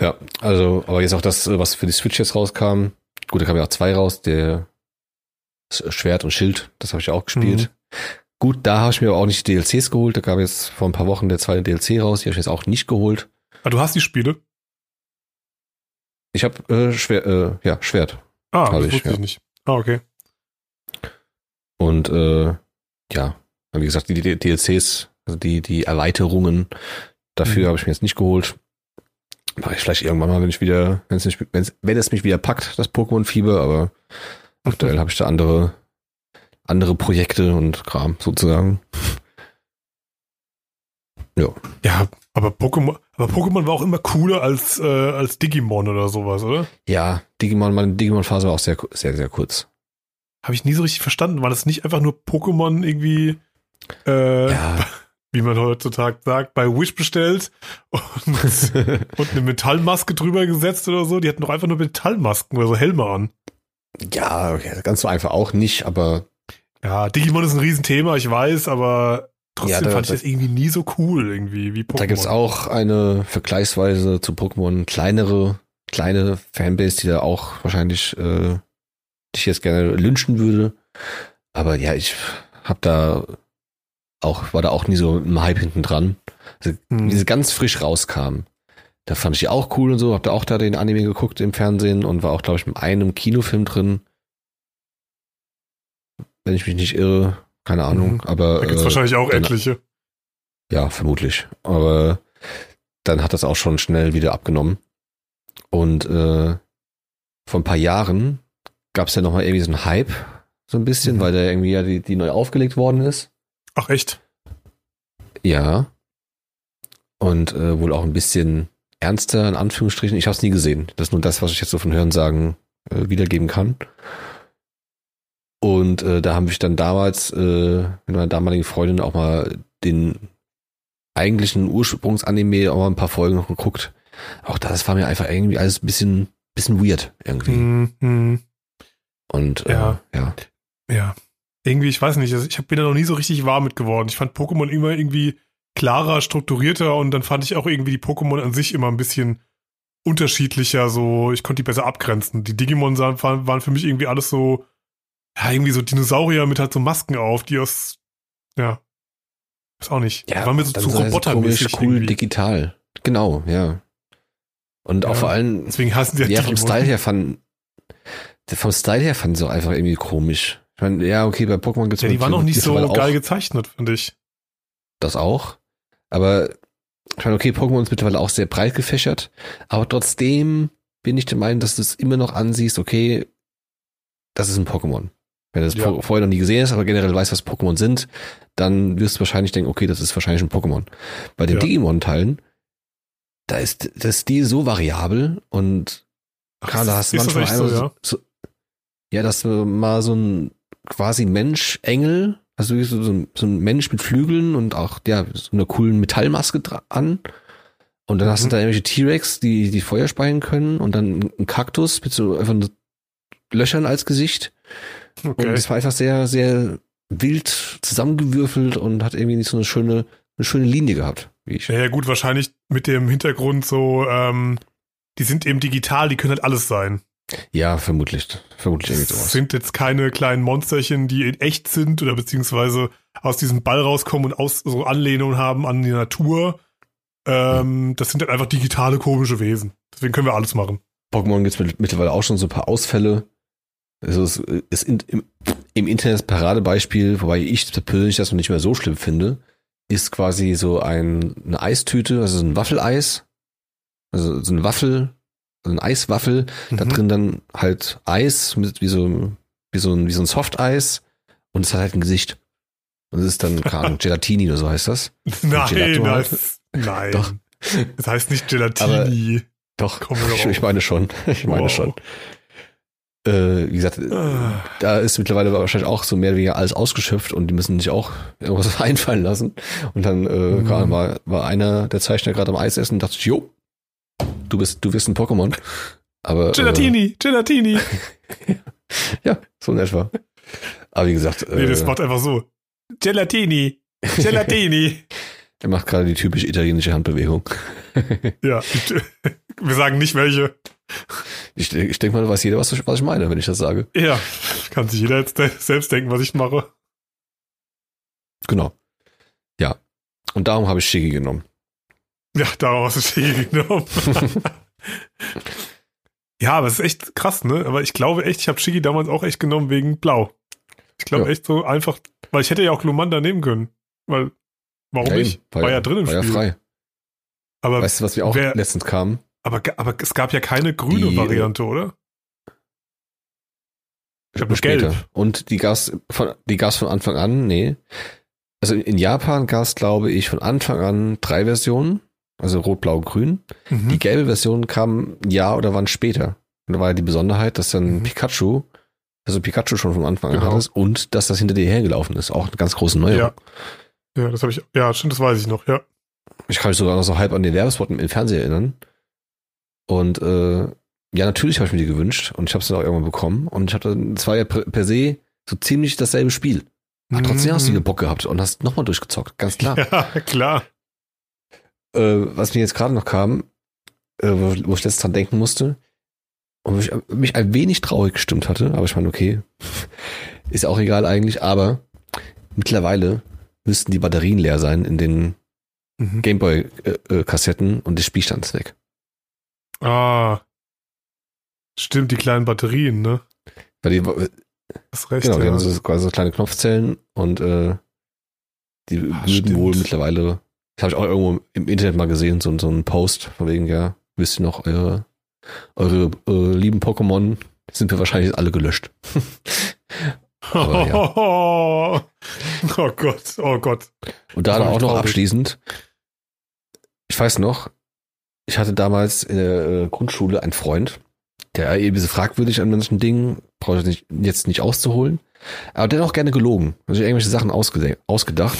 Ja, also, aber jetzt auch das, äh, was für die Switch jetzt rauskam. Gut, da kam ja auch zwei raus, der das Schwert und Schild, das habe ich auch gespielt. Gut, da habe ich mir aber auch nicht die DLCs geholt. Da kam jetzt vor ein paar Wochen der zweite DLC raus, die habe ich jetzt auch nicht geholt. Ah, du hast die Spiele? Ich habe äh, Schwer, äh, ja, Schwert. Ah, das ich, wusste ja. ich nicht. Ah, okay. Und äh, ja, wie gesagt, die, die DLCs, also die, die Erweiterungen, dafür Mhm. habe ich mir jetzt nicht geholt. Mache ich vielleicht irgendwann mal, wenn ich wieder, wenn es nicht, wenn's, wenn es mich wieder packt, das Pokémon-Fieber, aber aktuell habe ich da andere, andere Projekte und Kram sozusagen. Ja, aber Pokémon, aber Pokémon war auch immer cooler als, äh, als Digimon oder sowas, oder? Ja, Digimon, meine Digimon-Phase war auch sehr, sehr, sehr kurz. Habe ich nie so richtig verstanden. War das nicht einfach nur Pokémon irgendwie, äh, Ja. wie man heutzutage sagt, bei Wish bestellt und, und eine Metallmaske drüber gesetzt oder so? Die hatten doch einfach nur Metallmasken oder so Helme an. ja, okay, ganz so einfach auch nicht, aber Ja, Digimon ist ein Riesenthema, ich weiß, aber trotzdem Ja, da- fand ich da- das irgendwie nie so cool, irgendwie, wie Pokémon. Da gibt's auch eine vergleichsweise zu Pokémon kleinere, kleine Fanbase, die da auch wahrscheinlich äh, dich jetzt gerne lynchen würde. Aber ja, ich hab da auch, war da auch nie so im Hype hinten dran. Also, Hm. Wie sie ganz frisch rauskam. Da fand ich die auch cool und so, hab da auch da den Anime geguckt im Fernsehen und war auch, glaube ich, mit einem Kinofilm drin. Wenn ich mich nicht irre, keine Ahnung. Mhm. Aber Da gibt's äh, wahrscheinlich auch dann- etliche. ja, vermutlich. Aber dann hat das auch schon schnell wieder abgenommen. Und äh, vor ein paar Jahren gab es ja nochmal irgendwie so einen Hype, so ein bisschen, Mhm. weil da irgendwie ja die, die neu aufgelegt worden ist. Ach echt? Ja. Und äh, wohl auch ein bisschen ernster, in Anführungsstrichen. Ich habe es nie gesehen. Das ist nur das, was ich jetzt so von Hörensagen äh, wiedergeben kann. Und äh, da habe ich dann damals äh, mit meiner damaligen Freundin auch mal den eigentlichen Ursprungsanime auch mal ein paar Folgen noch geguckt. Auch das war mir einfach irgendwie alles ein bisschen, bisschen weird irgendwie. Hm, hm. Und äh, Ja. ja. Ja. Irgendwie, ich weiß nicht, also ich bin da noch nie so richtig warm mit geworden. Ich fand Pokémon immer irgendwie klarer, strukturierter und dann fand ich auch irgendwie die Pokémon an sich immer ein bisschen unterschiedlicher, so, ich konnte die besser abgrenzen. Die Digimon waren, waren für mich irgendwie alles so, ja, irgendwie so Dinosaurier mit halt so Masken auf, die aus, ja, weiß auch nicht. Ja, Die waren mir so zu so robotermäßig komisch, cool, irgendwie. digital. Genau, ja. Und auch Ja. vor allem, Deswegen hassen die halt ja, vom. Style her fand, vom Style her fand sie auch einfach irgendwie komisch. Ich meine, ja, okay, bei Pokémon gibt's Ja, die waren noch nicht so geil gezeichnet, finde ich. das auch. Aber ich meine, okay, Pokémon ist mittlerweile auch sehr breit gefächert, aber trotzdem bin ich der Meinung, dass du es immer noch ansiehst, okay, das ist ein Pokémon. Wenn du das Ja. vor- vorher noch nie gesehen hast, aber generell weißt, was Pokémon sind, dann wirst du wahrscheinlich denken, okay, das ist wahrscheinlich ein Pokémon. Bei den Ja. Digimon-Teilen, da ist der Stil so variabel und gerade hast du ist das manchmal echt so, einmal ja? so, ja, dass du mal so ein quasi Mensch, Engel, also so, so, ein, so ein Mensch mit Flügeln und auch ja, so einer coolen Metallmaske an. Und dann hast du Mhm. da irgendwelche T-Rex, die, die Feuer speien können und dann ein Kaktus mit so einfach Löchern als Gesicht. Und Okay. das war einfach sehr, sehr wild zusammengewürfelt und hat irgendwie nicht so eine schöne, eine schöne Linie gehabt, wie ich. Ja, ja, gut, wahrscheinlich mit dem Hintergrund so, ähm, die sind eben digital, die können halt alles sein. Ja, vermutlich. Vermutlich irgendwie Das sowas. sind jetzt keine kleinen Monsterchen, die in echt sind oder beziehungsweise aus diesem Ball rauskommen und aus, so Anlehnungen haben an die Natur. Ähm, das sind halt einfach digitale komische Wesen. Deswegen können wir alles machen. Pokémon gibt es mittlerweile auch schon so ein paar Ausfälle. Also es ist in, im, im Internet das Paradebeispiel, wobei ich persönlich das noch nicht mehr so schlimm finde, ist quasi so ein, eine Eistüte, also so ein Waffeleis. Also so eine Waffel, so ein Eiswaffel, da Mhm. drin dann halt Eis mit wie so, wie so ein, wie so ein Softeis und es hat halt ein Gesicht. Und es ist dann, keine Ahnung, Gelatini oder so heißt das. Nein, Gelato halt. das, nein. Doch. Das heißt nicht Gelatini. Doch, Kommen wir ich, ich meine schon. Ich meine Wow. schon. Äh, wie gesagt, Ah. da ist mittlerweile wahrscheinlich auch so mehr oder weniger alles ausgeschöpft und die müssen sich auch irgendwas einfallen lassen. Und dann äh, Mhm. gerade war, war einer der Zeichner gerade am Eis essen und dachte, ich, jo, du bist, du bist ein Pokémon. Aber Gelatini, Gelatini. Äh, ja, so in etwa. Aber wie gesagt, Nee, das äh, macht einfach so. Gelatini, Gelatini. er macht gerade die typisch italienische Handbewegung. ja, wir sagen nicht welche. Ich, ich denke mal, da weiß jeder, was, ich- was ich meine, wenn ich das sage. Ja, kann sich jeder jetzt selbst denken, was ich mache. Genau. Ja. Und darum habe ich Shigi genommen. Ja, daraus ist Shigi genommen. Ja, aber es ist echt krass, ne? Aber ich glaube echt, ich habe Shiggy damals auch echt genommen wegen Blau. Ich glaube Ja. echt so einfach, weil ich hätte ja auch Glumanda nehmen können. Weil, warum Ja, nicht? eben, War, ja drin im War ja Spiel. frei. Aber, Weißt du, was mir auch wer- letztens kam? Aber, aber es gab ja keine grüne Die- Variante, oder? Ich habe gelb. Und die gab's von, die gab's von Anfang an, nee. Also in Japan gab's, glaube ich, von Anfang an drei Versionen. Also rot, blau, grün. Mhm. Die gelbe Version kam ein Jahr oder wann später. Und da war ja die Besonderheit, dass dann Mhm. Pikachu, also Pikachu schon von Anfang an Genau. hattest und dass das hinter dir hergelaufen ist. Auch eine ganz große Neuerung. Ja. Ja, das habe ich, ja, stimmt, das weiß ich noch, ja. Ich kann mich sogar noch so halb an den Werbespot im Fernsehen erinnern. Und äh, ja, natürlich habe ich mir die gewünscht und ich habe es dann auch irgendwann bekommen. Und ich hatte, es war ja per, se so ziemlich dasselbe Spiel. Aber trotzdem hast du wieder Bock gehabt und hast nochmal durchgezockt, ganz klar. Mhm. Ja, klar. Äh, was mir jetzt gerade noch kam, äh, wo, wo ich letztens dran denken musste und mich, mich ein wenig traurig gestimmt hatte, aber ich meine, okay, ist ja auch egal eigentlich, aber mittlerweile müssten die Batterien leer sein in den Mhm. Gameboy-Kassetten und der Spielstand ist weg. Ah. Stimmt, die kleinen Batterien, ne? Weil die, Hast recht. genau, die ja. haben so, quasi so kleine Knopfzellen und äh, die Ah, würden stimmt. wohl mittlerweile, das habe ich auch irgendwo im Internet mal gesehen, so, so ein Post von wegen, ja, wisst ihr noch, eure, eure äh, lieben Pokémon sind wir wahrscheinlich alle gelöscht. Aber ja. Oh Gott, oh Gott. Und da Das dann auch noch abschließend, ich weiß noch, ich hatte damals in der äh, Grundschule einen Freund, der eben diese fragwürdig an manchen Dingen, brauche ich nicht, jetzt nicht auszuholen, aber der hat auch gerne gelogen, also irgendwelche Sachen ausgedacht.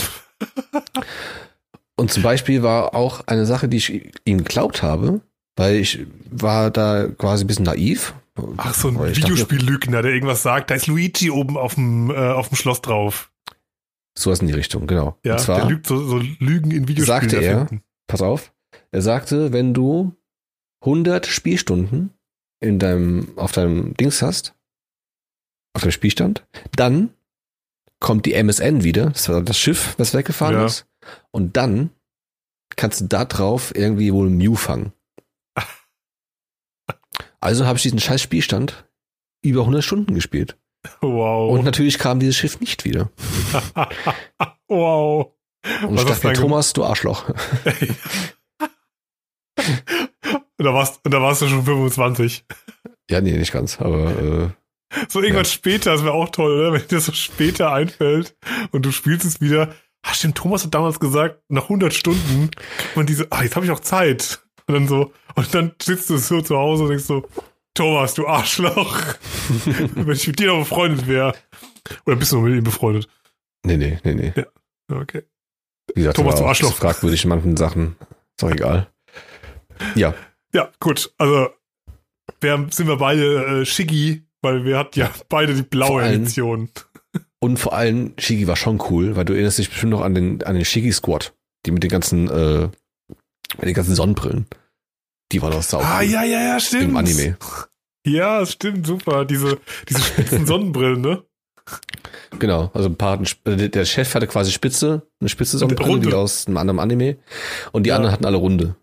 Und zum Beispiel war auch eine Sache, die ich ihm geglaubt habe, weil ich war da quasi ein bisschen naiv. Ach, so ein Videospiellügner, der irgendwas sagt. Da ist Luigi oben auf dem, äh, auf dem Schloss drauf. Sowas in die Richtung, genau. Ja, Und zwar, der lügt so, so Lügen in Videospielen Sagte er. erfinden. pass auf, er sagte, wenn du 100 Spielstunden in deinem, auf deinem Dings hast, auf dem Spielstand, dann kommt die MSN wieder, das war das Schiff, was weggefahren Ja. ist, und dann kannst du da drauf irgendwie wohl Mew fangen. Also habe ich diesen scheiß Spielstand über 100 Stunden gespielt. Wow. Und natürlich kam dieses Schiff nicht wieder. wow. Und Was ich dachte mir, Thomas, du Arschloch. Und da warst, und da warst du schon 25. Ja, nee, nicht ganz, aber äh, So irgendwann Ja. später, das wäre auch toll, oder? Wenn dir das so später einfällt und du spielst es wieder. Ah, stimmt, Thomas hat damals gesagt, nach 100 Stunden man diese, ah, jetzt habe ich auch Zeit. Und dann so, und dann sitzt du so zu Hause und denkst so, Thomas, du Arschloch. Wenn ich mit dir noch befreundet wäre. Oder bist du noch mit ihm befreundet? nee, nee, nee, nee. Okay. Wie gesagt, Thomas, du Arschloch. fragwürdig in manchen Sachen. Ist doch egal. Ja, Ja, gut. Also, wir sind wir beide äh, Shiggy, weil wir hatten ja beide die blaue allem- Edition. und vor allem Shigi war schon cool, weil du erinnerst dich bestimmt noch an den, an den Shigi Squad. Die mit den ganzen, äh, mit den ganzen Sonnenbrillen. Die war doch sau Ah, ja, ja, ja, stimmt. Im Anime. Ja, stimmt, super. Diese, diese spitzen Sonnenbrillen, ne? Genau. Also ein paar, hatten äh, der Chef hatte quasi Spitze, eine spitze Sonnenbrille, wie aus einem anderen Anime. Und die Ja. anderen hatten alle Runde.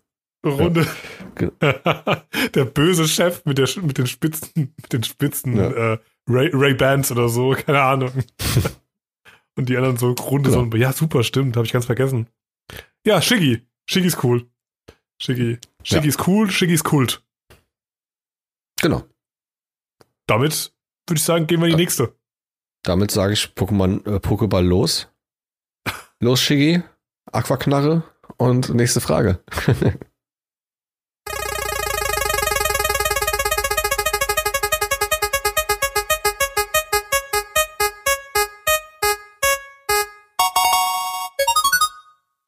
Runde. Ge- Der böse Chef mit, der, mit den Spitzen, mit den Spitzen Ja. äh, Ray, Ray Bans oder so, keine Ahnung. Und die anderen so runde Genau. Sonnenbrillen. Ja, super, stimmt, habe ich ganz vergessen. Ja, Shiggy. Shiggy ist cool. Shiggy. Shiggy Ja. ist cool, Shiggy ist Kult. Genau. Damit würde ich sagen, gehen wir in die Ja. nächste. Damit sage ich Pokémon, äh, Pokéball los. Los, Shigi. Aquaknarre. Und nächste Frage.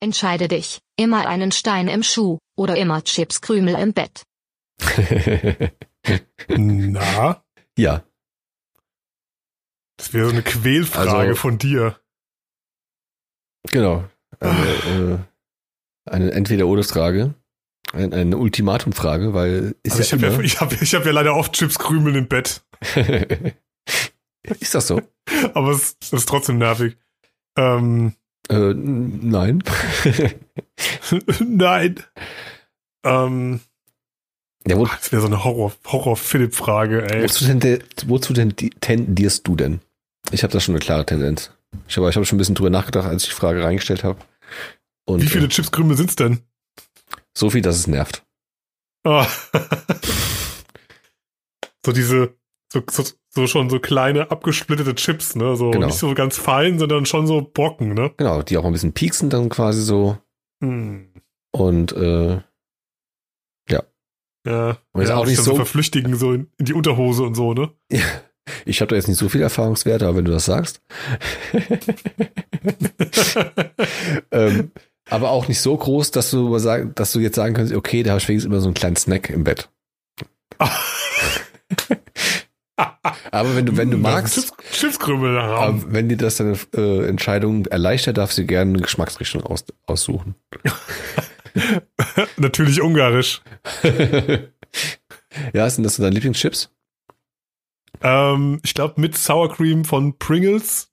Entscheide dich, immer einen Stein im Schuh oder immer Chipskrümel im Bett. Na, ja. das wäre so eine Quälfrage Also- von dir. Genau. Eine, äh, eine Entweder-Oder-Frage. Eine, eine Ultimatum-Frage, weil ist Also ich ja habe ja, ich hab, ich hab ja leider oft Chipskrümel im Bett. ist das so? Aber es, es ist trotzdem nervig. Ähm, Äh, nein. nein. Ähm, Ja, wo, Das wäre so eine Horror, Horror-Philipp-Frage, ey. wozu, denn, wozu denn die- tendierst du denn? Ich habe da schon eine klare Tendenz. Ich habe ich hab schon ein bisschen drüber nachgedacht, als ich die Frage reingestellt habe. Und Wie viele äh, Chipskrümel sind's denn? so viel, dass es nervt. Ah. so diese, so, so, so schon so kleine abgesplittete Chips, ne? So Genau. nicht so ganz fein, sondern schon so Brocken, ne? Genau, die auch ein bisschen pieksen dann quasi so. Hm. Und äh, Ja. Und ist ja, auch nicht so- verflüchtigen, so in, in die Unterhose und so, ne? ich habe da jetzt nicht so viel Erfahrungswerte, aber wenn du das sagst. ähm, aber auch nicht so groß, dass du, dass du jetzt sagen kannst, okay, da habe ich wenigstens immer so einen kleinen Snack im Bett. Aber wenn du, wenn du magst, Chips, Chipskrümel haben. wenn dir das deine äh, Entscheidung erleichtert, darfst du gerne eine Geschmacksrichtung aus, aussuchen. Natürlich ungarisch. ja, sind das so deine Lieblingschips? Ähm, ich glaube mit Sour Cream von Pringles,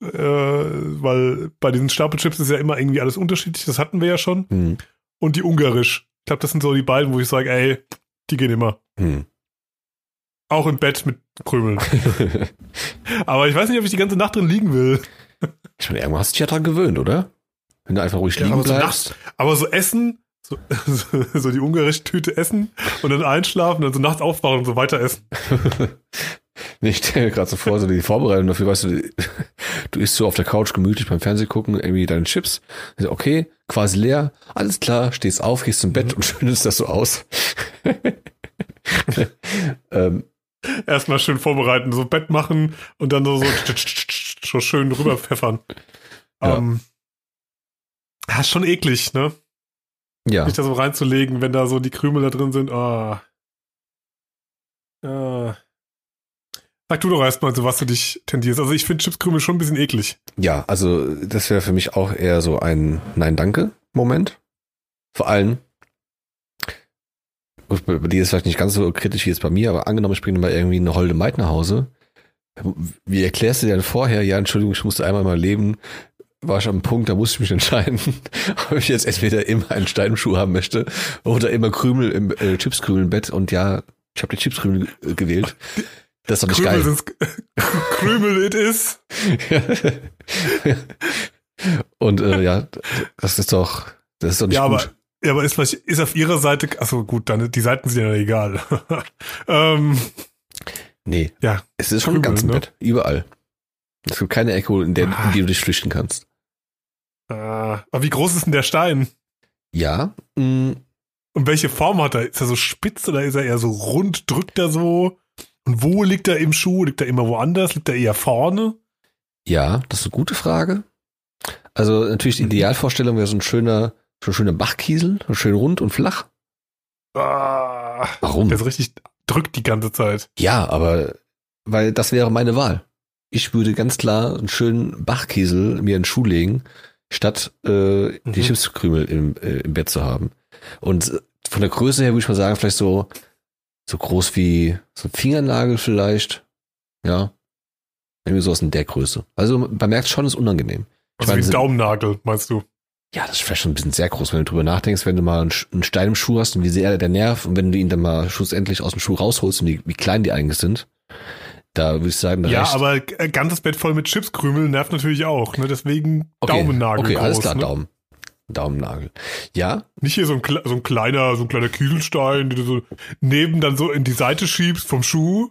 äh, weil bei diesen Stapelchips ist ja immer irgendwie alles unterschiedlich, das hatten wir ja schon. Hm. Und die ungarisch. Ich glaube, das sind so die beiden, wo ich sage, ey, die gehen immer. Hm. Auch im Bett mit Krümeln. Aber ich weiß nicht, ob ich die ganze Nacht drin liegen will. ich meine, irgendwann hast du dich ja dran gewöhnt, oder? Wenn du einfach ruhig liegen aber, so bleibst. nachts, aber so essen, so, so, so die ungarische Tüte essen und dann einschlafen, dann so nachts aufwachen und so weiter essen. Nee, ich stelle mir gerade so vor, so die Vorbereitung dafür, weißt du, du isst so auf der Couch gemütlich beim Fernsehen gucken, irgendwie deine Chips. Also, Okay, quasi leer, alles klar, stehst auf, gehst zum Bett und schüttelst das so aus. ähm, Erstmal schön vorbereiten, so Bett machen und dann so, so, so schön rüberpfeffern. Ja. Ähm, ja, ist schon eklig, ne? ja, Sich da so reinzulegen, wenn da so die Krümel da drin sind. Ah. Ah. Sag du doch erstmal, so was du dich tendierst. Also ich finde Chipskrümel schon ein bisschen eklig. ja, also das wäre für mich auch eher so ein Nein-Danke-Moment. Vor allem, gut, bei dir ist vielleicht nicht ganz so kritisch wie jetzt bei mir, aber angenommen, ich bringe mal irgendwie eine holde Maid nach Hause. Wie erklärst du dir denn vorher, ja, Entschuldigung, ich musste einmal in meinem Leben, war ich am Punkt, da musste ich mich entscheiden, ob ich jetzt entweder immer einen Steinschuh haben möchte oder immer Krümel im äh, Chipskrümel im Bett und ja, ich habe die Chipskrümel äh, gewählt. Das ist doch nicht Krümel geil. Krümel it is. und äh, ja, das ist doch, das ist doch nicht Ja, gut. aber, ja, aber ist, ist auf ihrer Seite, achso gut, dann die Seiten sind ja egal. ähm, nee, ja, es ist schon im ne? Bett, überall. Es gibt keine Ecke, in der Ah. in die du dich flüchten kannst. äh, aber wie groß ist denn der Stein? Ja, mh, Und welche Form hat er? Ist er so spitz oder ist er eher so rund? Drückt er so? Und wo liegt er im Schuh? Liegt er immer woanders? Liegt er eher vorne? ja, das ist eine gute Frage. Also natürlich die Mhm. Idealvorstellung wäre so ein schöner, so ein schöner Bachkiesel, so schön rund und flach. Ah, Warum? der so richtig drückt die ganze Zeit. Ja, aber weil das wäre meine Wahl. Ich würde ganz klar einen schönen Bachkiesel mir in den Schuh legen, statt äh, die Mhm. Chipskrümel im, äh, im Bett zu haben. Und äh, von der Größe her würde ich mal sagen, vielleicht so so groß wie so ein Fingernagel vielleicht. Ja. Irgendwie sowas in der Größe. Also man merkt schon, es ist unangenehm. Ich Also meine, wie ein Daumennagel, meinst du? Ja, das ist vielleicht schon ein bisschen sehr groß, wenn du drüber nachdenkst, wenn du mal einen, Stein im Schuh hast und wie sehr der nervt und wenn du ihn dann mal schlussendlich aus dem Schuh rausholst und wie, wie klein die eigentlich sind. Da würde ich sagen, da Ja, reicht- aber ein ganzes Bett voll mit Chipskrümel nervt natürlich auch. Ne? Deswegen Okay, Daumennagel Okay, alles klar, ne? Daumen. Daumennagel. Ja, Nicht hier so ein, so ein kleiner, so ein kleiner Kieselstein, den du so neben dann so in die Seite schiebst vom Schuh.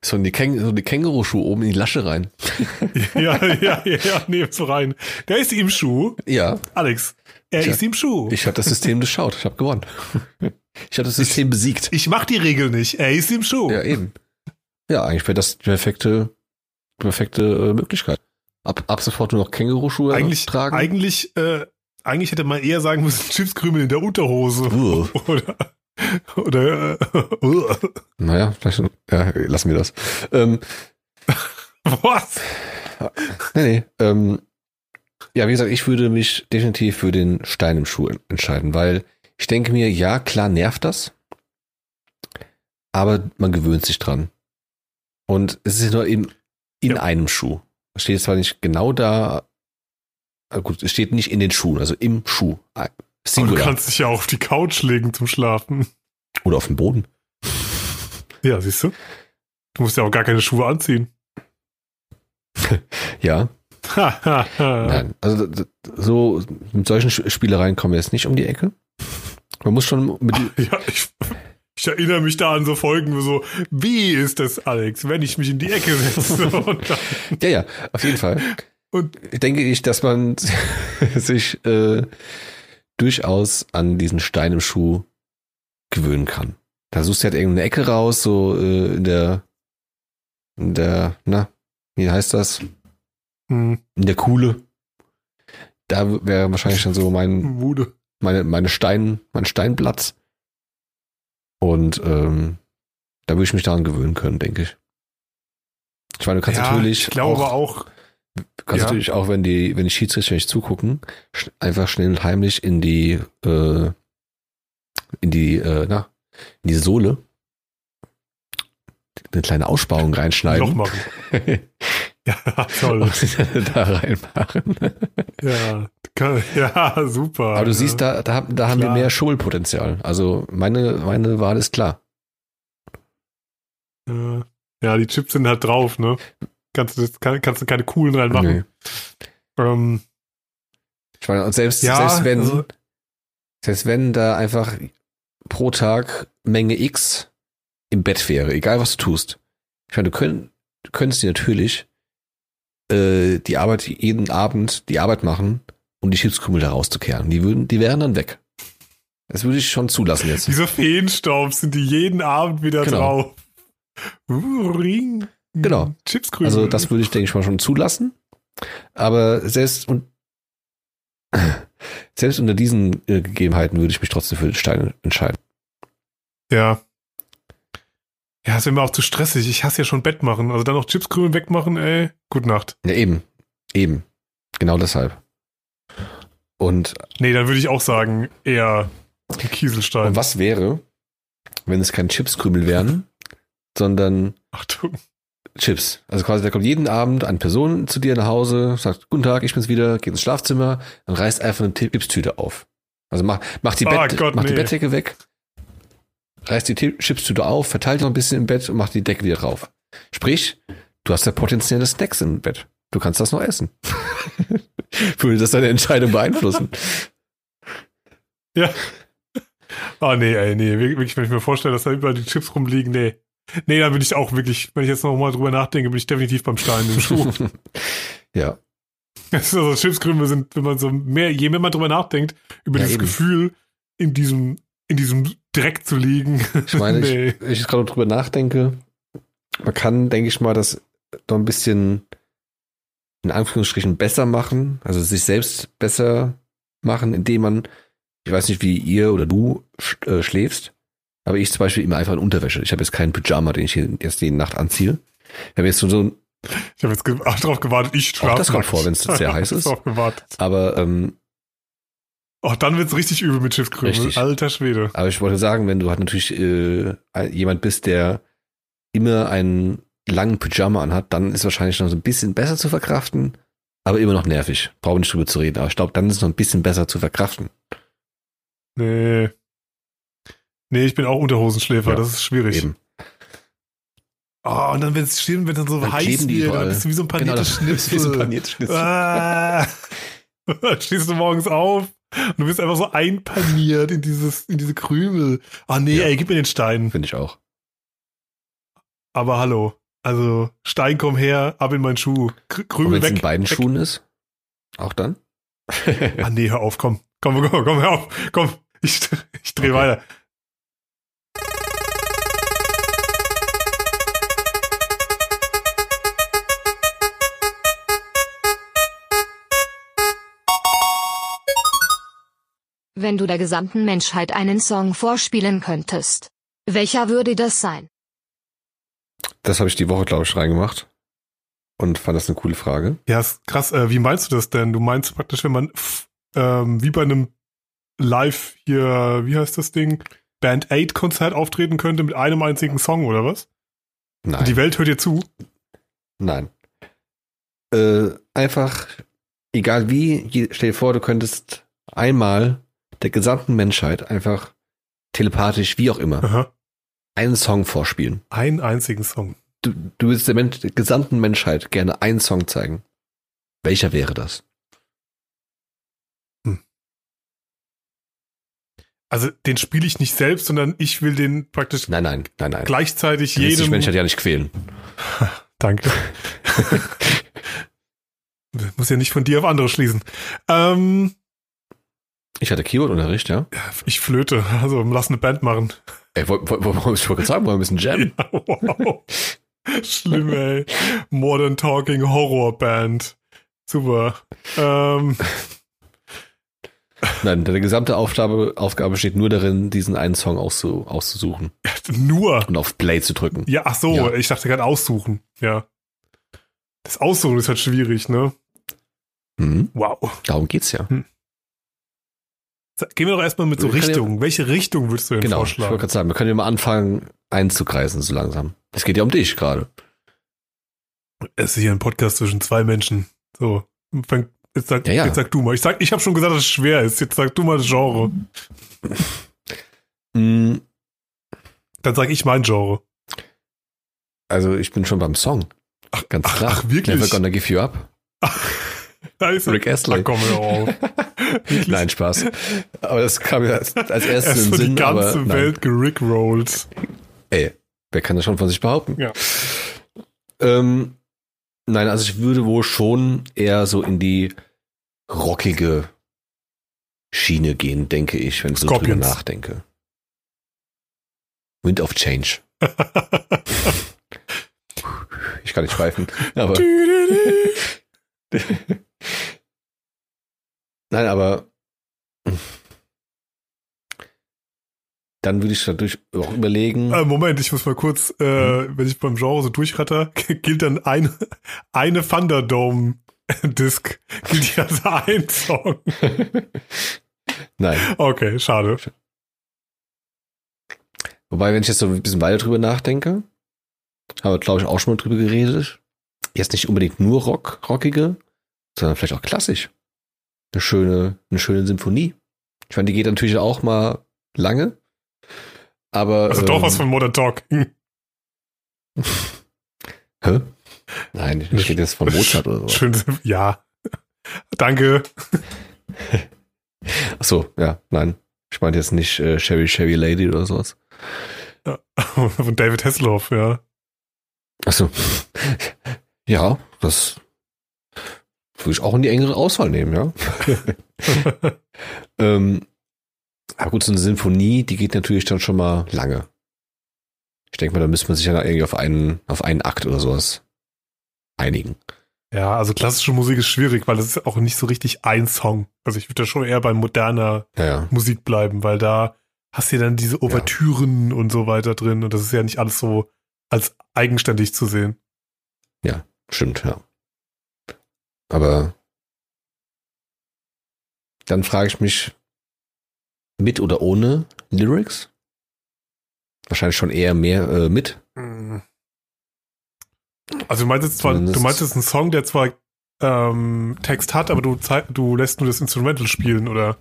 so in die, Käng so die Känguruschuhe oben in die Lasche rein. ja, ja, ja, ja, nee, so rein. Der ist im Schuh. Ja, Alex, er Tja, ist im Schuh. ich habe das System durchschaut. Ich habe gewonnen. Ich habe das System besiegt. Ich mach die Regel nicht. Er ist im Schuh. Ja, eben. Ja, eigentlich wäre das die perfekte, perfekte äh, Möglichkeit. Ab, ab sofort nur noch Känguruschuhe eigentlich, tragen. eigentlich, äh, eigentlich hätte man eher sagen müssen, Chipskrümel in der Unterhose. Oder, oder, äh, uh. Naja, vielleicht ja, lassen wir das. Ähm, was? nee, nee. Ähm, ja, wie gesagt, ich würde mich definitiv für den Stein im Schuh entscheiden, weil ich denke mir, ja, klar nervt das, aber man gewöhnt sich dran. Und es ist nur in, in Ja. einem Schuh. Steht zwar nicht genau da, äh, gut, es steht nicht in den Schuhen, also im Schuh. Äh, Aber du Singular. kannst dich ja auch auf die Couch legen zum Schlafen. Oder auf dem Boden. Ja, siehst du? Du musst ja auch gar keine Schuhe anziehen. Ja, nein. Also so mit solchen Spielereien kommen wir jetzt nicht um die Ecke. Man muss schon mit Ja, ich, ich erinnere mich da an so Folgen, wo so, wie ist das, Alex, wenn ich mich in die Ecke setze? Ja, ja, auf jeden Fall. Und denke ich, dass man sich äh, durchaus an diesen Stein im Schuh gewöhnen kann. Da suchst du halt irgendeine Ecke raus, so äh, in der, in der, na, wie heißt das? hm, In der Kuhle. Da wäre wahrscheinlich schon so mein, Wude. meine, meine Stein, mein Steinplatz. Und ähm, da würde ich mich daran gewöhnen können, denke ich. Ich meine, du kannst ja, natürlich ich glaube auch, auch, kannst Ja. natürlich auch, wenn die, wenn die Schiedsrichter nicht zugucken, sch- einfach schnell und heimlich in die, äh, in die, äh, na, in die Sohle eine kleine Aussparung reinschneiden machen. Ja, toll. und da reinmachen. Ja, kann- ja super. Aber du ja. siehst, da, da, haben- da haben wir mehr Schummelpotenzial. Also meine, meine Wahl ist klar. Ja, die Chips sind halt drauf, ne? Kannst du, kann, kannst du keine coolen reinmachen. Nee. Ähm, Ich meine, und selbst, Ja, selbst wenn, also- selbst wenn da einfach pro Tag Menge X im Bett wäre, egal was du tust. Ich meine, du, könnt, du könntest dir natürlich äh, die Arbeit jeden Abend die Arbeit machen, um die Chipskrümel da rauszukehren. Die würden, die wären dann weg. Das würde ich schon zulassen jetzt. Dieser Feenstaub sind die jeden Abend wieder Genau. drauf. Uh, Ring. Genau. Chipskrümel. Also das würde ich, denke ich mal, schon zulassen. Aber selbst und selbst unter diesen äh, Gegebenheiten würde ich mich trotzdem für den Stein entscheiden. Ja. Ja, ist immer auch zu stressig. Ich hasse ja schon Bett machen. Also dann noch Chipskrümel wegmachen, ey. Gute Nacht. Ja, eben. Eben. Genau deshalb. Und, Nee, dann würde ich auch sagen, eher ein Kieselstein. und was wäre, wenn es keine Chipskrümel wären, sondern Achtung. Chips. Also quasi, da kommt jeden Abend eine Person zu dir nach Hause, sagt, guten Tag, ich bin's wieder, geht ins Schlafzimmer, dann reißt einfach eine Chipstüte auf. Also mach, mach, die, Oh Bett, Gott, mach die nee. Bettdecke weg, reißt die Chipstüte auf, verteilt noch ein bisschen im Bett und macht die Decke wieder drauf. Sprich, du hast ja potenzielle Snacks im Bett. Du kannst das noch essen. Würde das deine Entscheidung beeinflussen? Ja. Ah, nee, ey, nee. Wirklich, wenn ich mir vorstelle, dass da überall die Chips rumliegen, nee. Nee, da bin ich auch wirklich, wenn ich jetzt noch mal drüber nachdenke, bin ich definitiv beim Stein im Schuh. ja. also Chipskrümel sind, wenn man so mehr, je mehr man drüber nachdenkt, über Ja, dieses eben. Gefühl, in diesem, in diesem Dreck zu liegen. Ich meine, nee. ich, ich jetzt gerade drüber nachdenke, man kann, denke ich mal, das noch ein bisschen in Anführungsstrichen besser machen, also sich selbst besser machen, indem man, ich weiß nicht, wie ihr oder du sch äh, schläfst, aber ich zum Beispiel immer einfach in Unterwäsche. Ich habe jetzt keinen Pyjama, den ich hier erst jede Nacht anziehe. Ich habe jetzt so, so ein, Ich habe jetzt ge drauf gewartet, ich schlafe. das kommt vor, wenn's sehr heiß Ich ist. Gewartet. aber, ähm, Oh, dann wird's richtig übel mit. Richtig. Alter Schwede. aber ich wollte sagen, wenn du halt natürlich äh, jemand bist, der immer einen langen Pyjama anhat, dann ist wahrscheinlich noch so ein bisschen besser zu verkraften, aber immer noch nervig. Brauche nicht drüber zu reden, aber ich glaube, dann ist es noch ein bisschen besser zu verkraften. Nee. Nee, ich bin auch Unterhosenschläfer, Ja, das ist schwierig. Eben. Oh, und dann, wenn es stimmt, wenn dann so Dann heiß wird, dann bist du wie so ein Genau, paniertes das ist wie so ein Schnitzel. paniertes Schnitzel. Ah. Dann stehst du morgens auf und du bist einfach so einpaniert in dieses, in diese Krümel. Ah nee, Ja. ey, gib mir den Stein. Finde ich auch. Aber hallo. Also, Stein, komm her, ab in meinen Schuh. Kr Und Krümel wenn es in weg. beiden weg. Schuhen ist, auch dann? Ah nee, hör auf, komm. Komm, komm, komm, hör auf. Komm, ich, ich dreh Okay. weiter. Wenn du der gesamten Menschheit einen Song vorspielen könntest. Welcher würde das sein? das habe ich die Woche, glaube ich, reingemacht. Und fand das eine coole Frage. Ja, ist krass. Äh, wie meinst du das denn? Du meinst praktisch, wenn man ähm, wie bei einem Live hier, wie heißt das Ding? Band 8 Konzert auftreten könnte mit einem einzigen Song oder was? Nein. Und die Welt hört dir zu. Nein. Äh, einfach, egal wie, stell dir vor, du könntest einmal der gesamten Menschheit einfach telepathisch, wie auch immer, Aha. einen Song vorspielen. Einen einzigen Song. Du, du willst der, Mensch, der gesamten Menschheit gerne einen Song zeigen. Welcher wäre das? Also den spiele ich nicht selbst, sondern ich will den praktisch Nein, nein, nein, nein. gleichzeitig Du willst die jedem. Menschheit ja nicht quälen. Danke. Muss ja nicht von dir auf andere schließen. Ähm, Ich hatte Keyword-Unterricht, ja. ich flöte, also lass eine Band machen. Ey, wo, wo, wo, wo, ich wollte sagen, wollen wir ein bisschen jammen? Ja, wow. Schlimm, ey. Modern Talking Horror Band. Super. Ähm, Nein, deine gesamte Aufgabe, Aufgabe besteht nur darin, diesen einen Song auszu, auszusuchen nur. und auf Play zu drücken. Ja, ach so, Ja. ich dachte gerade aussuchen. Ja. Das Aussuchen ist halt schwierig, ne? Mhm. Wow. Darum geht's ja. Gehen wir doch erstmal mit so können ja- Richtungen. Welche Richtung würdest du denn Genau, ich wollte vorschlagen? gerade sagen, wir können ja mal anfangen einzukreisen so langsam. Es geht ja um dich gerade. Es ist hier ein Podcast zwischen zwei Menschen. So. Fang, jetzt, sag, Ja, ja. jetzt sag du mal. Ich, sag, ich habe schon gesagt, dass es schwer ist. Jetzt sag du mal das Genre. Mhm. Dann sag ich mein Genre. Also ich bin schon beim Song. Ach, Ganz ach, klar. ach, wirklich? Never gonna give you up. Da ist. Rick Astley. Ach, komm hör auf. Nein, Spaß. Aber das kam mir als, als erstes Erst in den Sinn. die ganze aber. Welt gerickrollt. Ey, wer kann das schon von sich behaupten? Ja. Ähm, nein, also ich würde wohl schon eher so in die rockige Schiene gehen, denke ich, wenn ich so drüber nachdenke. Wind of Change. Ich kann nicht schweifen, aber nein, aber dann würde ich natürlich auch überlegen. Äh, Moment, ich muss mal kurz, äh, Hm? wenn ich beim Genre so durchratter, gilt dann eine, eine Thunderdome-Disc, gilt die als ein Song. Nein. Okay, schade. Wobei, wenn ich jetzt so ein bisschen weiter drüber nachdenke, haben wir, glaube ich, auch schon mal drüber geredet. Jetzt nicht unbedingt nur Rock, rockige, sondern vielleicht auch klassisch. Eine schöne, eine schöne Symphonie. Ich meine, die geht natürlich auch mal lange. Aber. Also doch ähm, was von Modern Talking. Hä? Nein, ich rede jetzt von Mozart oder so. Schön, ja. Danke. Ach so, ja, nein. Ich meinte jetzt nicht äh, Sherry Sherry Lady oder sowas. Von David Hasselhoff, ja. Ach so. Ja, das würde ich auch in die engere Auswahl nehmen, ja. ähm, aber gut, so eine Sinfonie, die geht natürlich dann schon mal lange. Ich denke mal, da müsste man sich ja irgendwie auf einen, auf einen Akt oder sowas einigen. Ja, also klassische Musik ist schwierig, weil es ist auch nicht so richtig ein Song. Also ich würde da schon eher bei moderner Ja, ja. Musik bleiben, weil da hast du ja dann diese Ouvertüren und so weiter drin und das ist ja nicht alles so als eigenständig zu sehen. Stimmt, ja. Aber dann frage ich mich, mit oder ohne Lyrics? Wahrscheinlich schon eher mehr äh, mit. Also du meinst jetzt zwar, Zumindest- du meinst jetzt einen Song, der zwar ähm, Text hat, aber du, du lässt nur das Instrumental spielen, oder?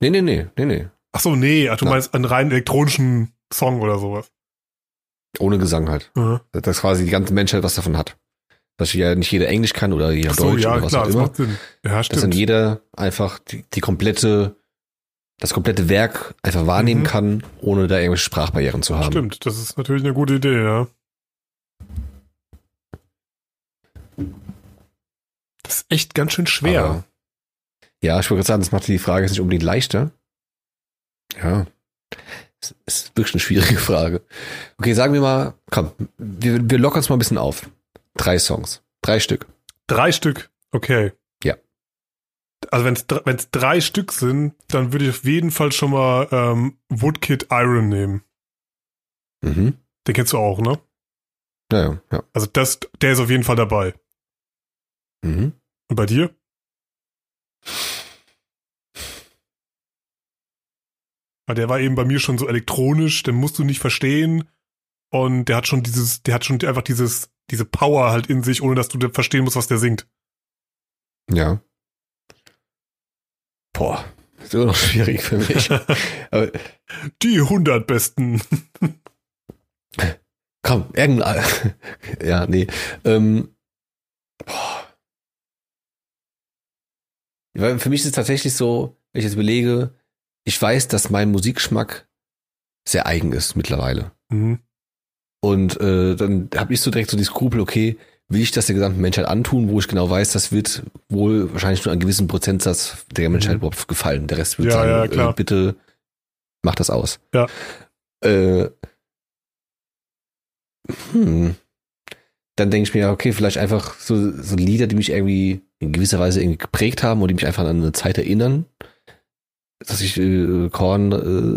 Nee, nee, nee, nee, nee. Ach so, nee, ach, du Na. meinst einen rein elektronischen Song oder sowas. Ohne Gesang halt. Mhm. Dass quasi die ganze Menschheit was davon hat. Dass ja nicht jeder Englisch kann oder jeder so, Deutsch ja, oder was klar, auch das immer. Ja, Dass dann jeder einfach die, die komplette, das komplette Werk einfach wahrnehmen Mhm. kann, ohne da irgendwelche Sprachbarrieren zu haben. Stimmt, das ist natürlich eine gute Idee, ja. Das ist echt ganz schön schwer. Aber, ja, ich wollte gerade sagen, das macht die Frage jetzt nicht unbedingt leichter. Ja. Es ist wirklich eine schwierige Frage. Okay, sagen wir mal, komm, wir, wir lockern es mal ein bisschen auf. Drei Songs. Drei Stück. Drei Stück, okay. Ja. Also wenn es drei Stück sind, dann würde ich auf jeden Fall schon mal ähm, Woodkid Iron nehmen. Mhm. Den kennst du auch, ne? Ja, ja, ja. Also das, der ist auf jeden Fall dabei. Mhm. Und bei dir? Weil der war eben bei mir schon so elektronisch, den musst du nicht verstehen. Und der hat schon dieses, der hat schon einfach dieses, diese Power halt in sich, ohne dass du verstehen musst, was der singt. Ja. Boah, ist immer noch schwierig für mich. Aber Die 100 besten. komm, irgendein. ja, nee. Ähm, boah. Weil für mich ist es tatsächlich so, wenn ich jetzt belege, ich weiß, dass mein Musikgeschmack sehr eigen ist mittlerweile. Mhm. Und äh, dann habe ich so direkt so die Skrupel, okay, will ich das der gesamten Menschheit antun, wo ich genau weiß, das wird wohl wahrscheinlich nur einen gewissen Prozentsatz der Menschheit Mhm. überhaupt gefallen. Der Rest wird Ja, sagen, ja, klar. Äh, bitte mach das aus. Ja. Äh, hm. Dann denke ich mir, okay, vielleicht einfach so, so Lieder, die mich irgendwie in gewisser Weise irgendwie geprägt haben und die mich einfach an eine Zeit erinnern. Dass ich äh, Korn,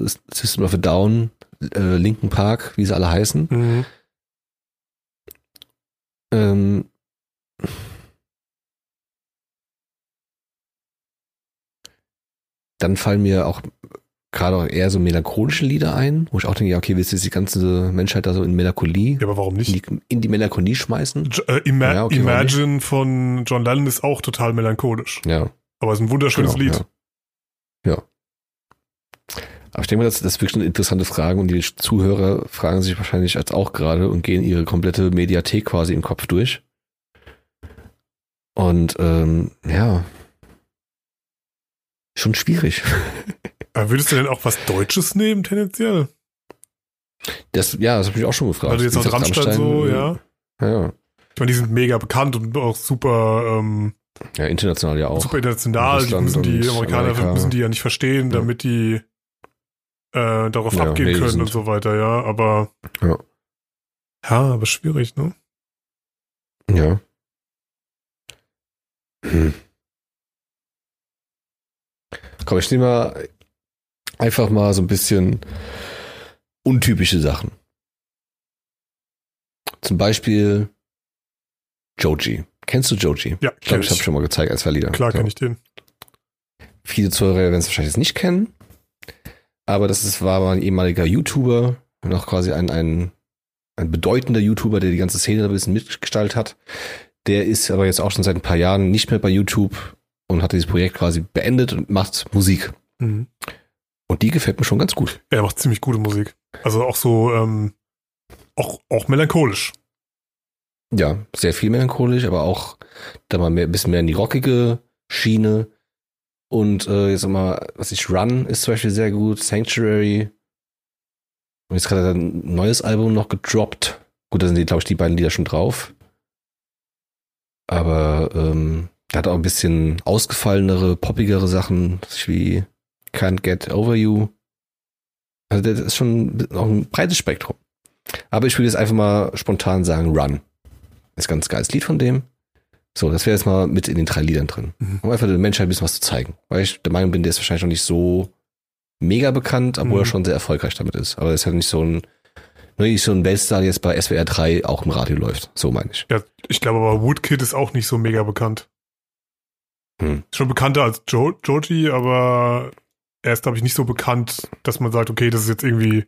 äh, System of a Down, äh, Linken Park, wie sie alle heißen. Mhm. Ähm, dann fallen mir auch gerade auch eher so melancholische Lieder ein, wo ich auch denke, ja, okay, willst du jetzt die ganze Menschheit da so in Melancholie, Ja, aber warum in nicht? die, in die Melancholie schmeißen? J- Äh, Ima Ja, okay, Imagine von John Lennon ist auch total melancholisch. Ja. Aber es ist ein wunderschönes genau, Lied. Ja. ja. Aber ich denke mal, das, das ist wirklich eine interessante Frage und die Zuhörer fragen sich wahrscheinlich als auch gerade und gehen ihre komplette Mediathek quasi im Kopf durch. Und ähm, ja, schon schwierig. Aber würdest du denn auch was Deutsches nehmen, tendenziell? Das, ja, das habe ich auch schon gefragt. Du jetzt aus gesagt, Rammstein so, ja. Ja, Ich meine, die sind mega bekannt und auch super, ähm, ja, international ja auch. super international. Die müssen die Amerikaner Amerika. müssen die ja nicht verstehen, Ja. damit die äh, darauf Ja, abgehen können sind- und so weiter, ja. Aber Ja. ja, aber schwierig, ne? Ja. Hm. Komm, ich nehme mal einfach mal so ein bisschen untypische Sachen. Zum Beispiel Joji. Kennst du Joji? Ja, Ich glaube, kenn ich habe schon mal gezeigt als zwei Lieder. Klar So. kenne ich den. Viele Zuhörer werden es wahrscheinlich jetzt nicht kennen, aber das ist, war mal ein ehemaliger YouTuber, noch quasi ein, ein, ein bedeutender YouTuber, der die ganze Szene ein bisschen mitgestaltet hat. Der ist aber jetzt auch schon seit ein paar Jahren nicht mehr bei YouTube und hat dieses Projekt quasi beendet und macht Musik. Mhm. Und die gefällt mir schon ganz gut. Er macht ziemlich gute Musik. Also auch so, ähm, auch, auch melancholisch. Ja, sehr viel melancholisch, aber auch da mal mehr, ein bisschen mehr in die rockige Schiene. Und äh, jetzt mal, was ich Run ist zum Beispiel sehr gut, Sanctuary. Und jetzt gerade ein neues Album noch gedroppt. Gut, da sind glaube ich, die beiden Lieder schon drauf. Aber ähm, der hat auch ein bisschen ausgefallenere, poppigere Sachen, wie Can't Get Over You. Also das ist schon auch ein breites Spektrum. Aber ich würde jetzt einfach mal spontan sagen Run. Ist ganz geiles Lied von dem. So, das wäre jetzt mal mit in den drei Liedern drin. Mhm. Um einfach der Menschheit ein bisschen was zu zeigen. Weil ich der Meinung bin, der ist wahrscheinlich noch nicht so mega bekannt, obwohl Mhm. er schon sehr erfolgreich damit ist. Aber er ist halt nicht so ein, nur nicht so ein Weltstar, der jetzt bei SWR 3 auch im Radio läuft. So meine ich. Ja, ich glaube aber Woodkid ist auch nicht so mega bekannt. Hm. Schon bekannter als jo Joji, aber er ist, glaube ich, nicht so bekannt, dass man sagt, okay, das ist jetzt irgendwie,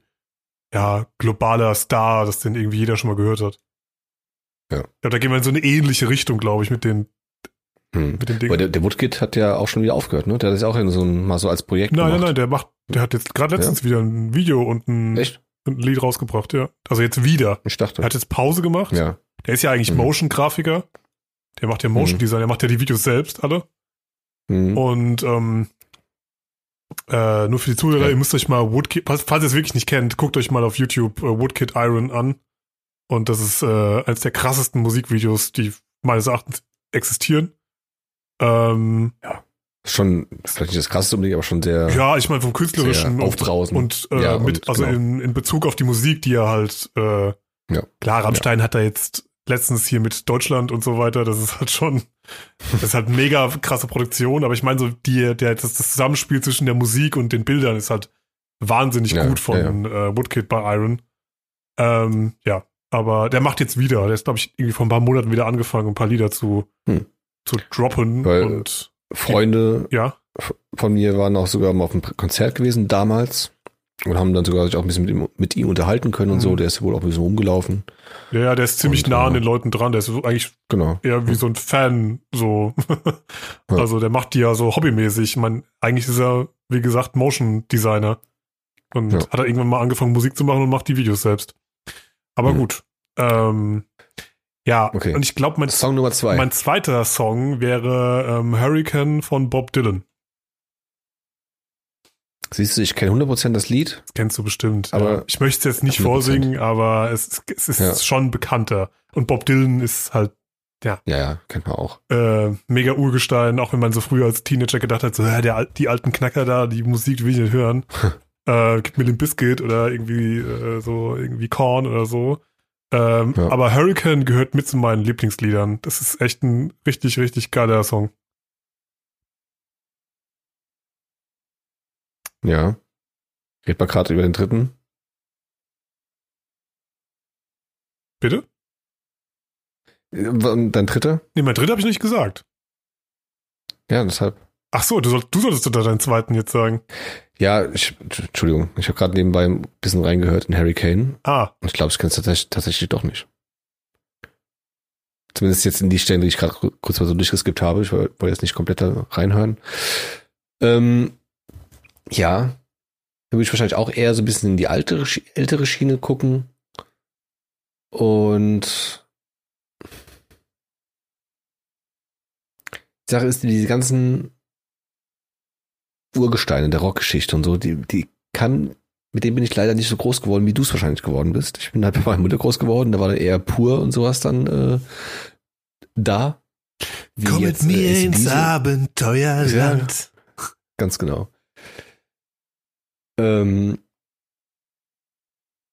ja, globaler Star, dass den irgendwie jeder schon mal gehört hat. Ja. Ja, da gehen wir in so eine ähnliche Richtung, glaube ich, mit den, Hm. mit den Aber Dingen. der, der Woodkid hat ja auch schon wieder aufgehört, ne? Der hat das auch in so ein, mal so als Projekt Nein, nein, gemacht. nein, der macht, der hat jetzt gerade letztens wieder ein Video und ein, Echt? ein Lied rausgebracht, ja. Also jetzt wieder. Ich dachte. Er hat jetzt Pause gemacht. ja. Der ist ja eigentlich Mhm. Motion-Grafiker. Der macht ja Motion Mhm. Design, der macht ja die Videos selbst alle. Hm. Und ähm, äh, nur für die Zuhörer, Ja. ihr müsst euch mal Woodkid, falls, falls ihr es wirklich nicht kennt, guckt euch mal auf YouTube äh, Woodkid Iron an. Und das ist äh, eines der krassesten Musikvideos, die meines Erachtens existieren. Ähm, Schon, vielleicht nicht das krasseste unbedingt, aber schon sehr. ja, ich meine vom künstlerischen Sehr aufbrausend. und, und, äh, Ja, mit, und also genau. in, in Bezug auf die Musik, die er halt, äh, Ja. klar, Rammstein hat da jetzt letztens hier mit Deutschland und so weiter, das ist halt schon, das ist halt mega krasse Produktion, aber ich meine so, die, der, das, das Zusammenspiel zwischen der Musik und den Bildern ist halt wahnsinnig Ja, gut von Äh, Woodkid bei Iron. Ähm, ja, aber der macht jetzt wieder, der ist glaube ich irgendwie vor ein paar Monaten wieder angefangen, ein paar Lieder zu, Hm. zu droppen Weil- und Freunde ja, von mir waren auch sogar mal auf einem Konzert gewesen damals. Und haben dann sogar sich auch ein bisschen mit ihm, mit ihm unterhalten können und so. Mhm. Der ist wohl auch ein bisschen rumgelaufen. Ja, der ist ziemlich Und, nah an äh, den Leuten dran. Der ist eigentlich Genau. eher wie so ein Fan, so. Ja. Also der macht die ja so hobbymäßig. Ich meine, eigentlich ist er, wie gesagt, Motion Designer. Und Ja. hat er irgendwann mal angefangen, Musik zu machen und macht die Videos selbst. Aber Mhm. gut. Ähm, ja, Okay. und ich glaube, mein, Song Nummer zwei. mein zweiter Song wäre ähm, Hurricane von Bob Dylan. Siehst du, ich kenne 100% das Lied. Das kennst du bestimmt. Aber ja. Ich möchte es jetzt nicht 100%. vorsingen, aber es, es ist Ja. schon bekannter. Und Bob Dylan ist halt Ja, ja, kennt man auch. äh, mega Urgestein, auch wenn man so früher als Teenager gedacht hat, so, ja, der, die alten Knacker da, die Musik will ich nicht hören. äh, gib mir den Biscuit oder irgendwie äh, so, irgendwie Korn oder so. Ähm, Ja. Aber Hurricane gehört mit zu meinen Lieblingsliedern. Das ist echt ein richtig, richtig geiler Song. Ja. Red mal gerade über den dritten. Bitte? Und dein dritter? Nee, mein dritter habe ich nicht gesagt. Ja, deshalb. Ach so, du, soll, du solltest da deinen zweiten jetzt sagen. Ja, ich, Entschuldigung, ich habe gerade nebenbei ein bisschen reingehört in Harry Kane Ah, und ich glaube, ich kenne es tatsächlich, tatsächlich doch nicht. Zumindest jetzt in die Stellen, die ich gerade kurz mal so durchgeskippt habe. Ich woll- wollte jetzt nicht komplett da reinhören. Ähm, ja, da würde ich wahrscheinlich auch eher so ein bisschen in die alte, ältere Schiene gucken. Und die Sache ist, diese ganzen Urgesteine der Rockgeschichte und so, die, die kann, mit denen bin ich leider nicht so groß geworden, wie du es wahrscheinlich geworden bist. Ich bin halt bei meiner Mutter groß geworden, da war dann eher pur und sowas dann äh, da. Wie jetzt, äh, AC/DC. Abenteuerland. Ganz genau. Ähm,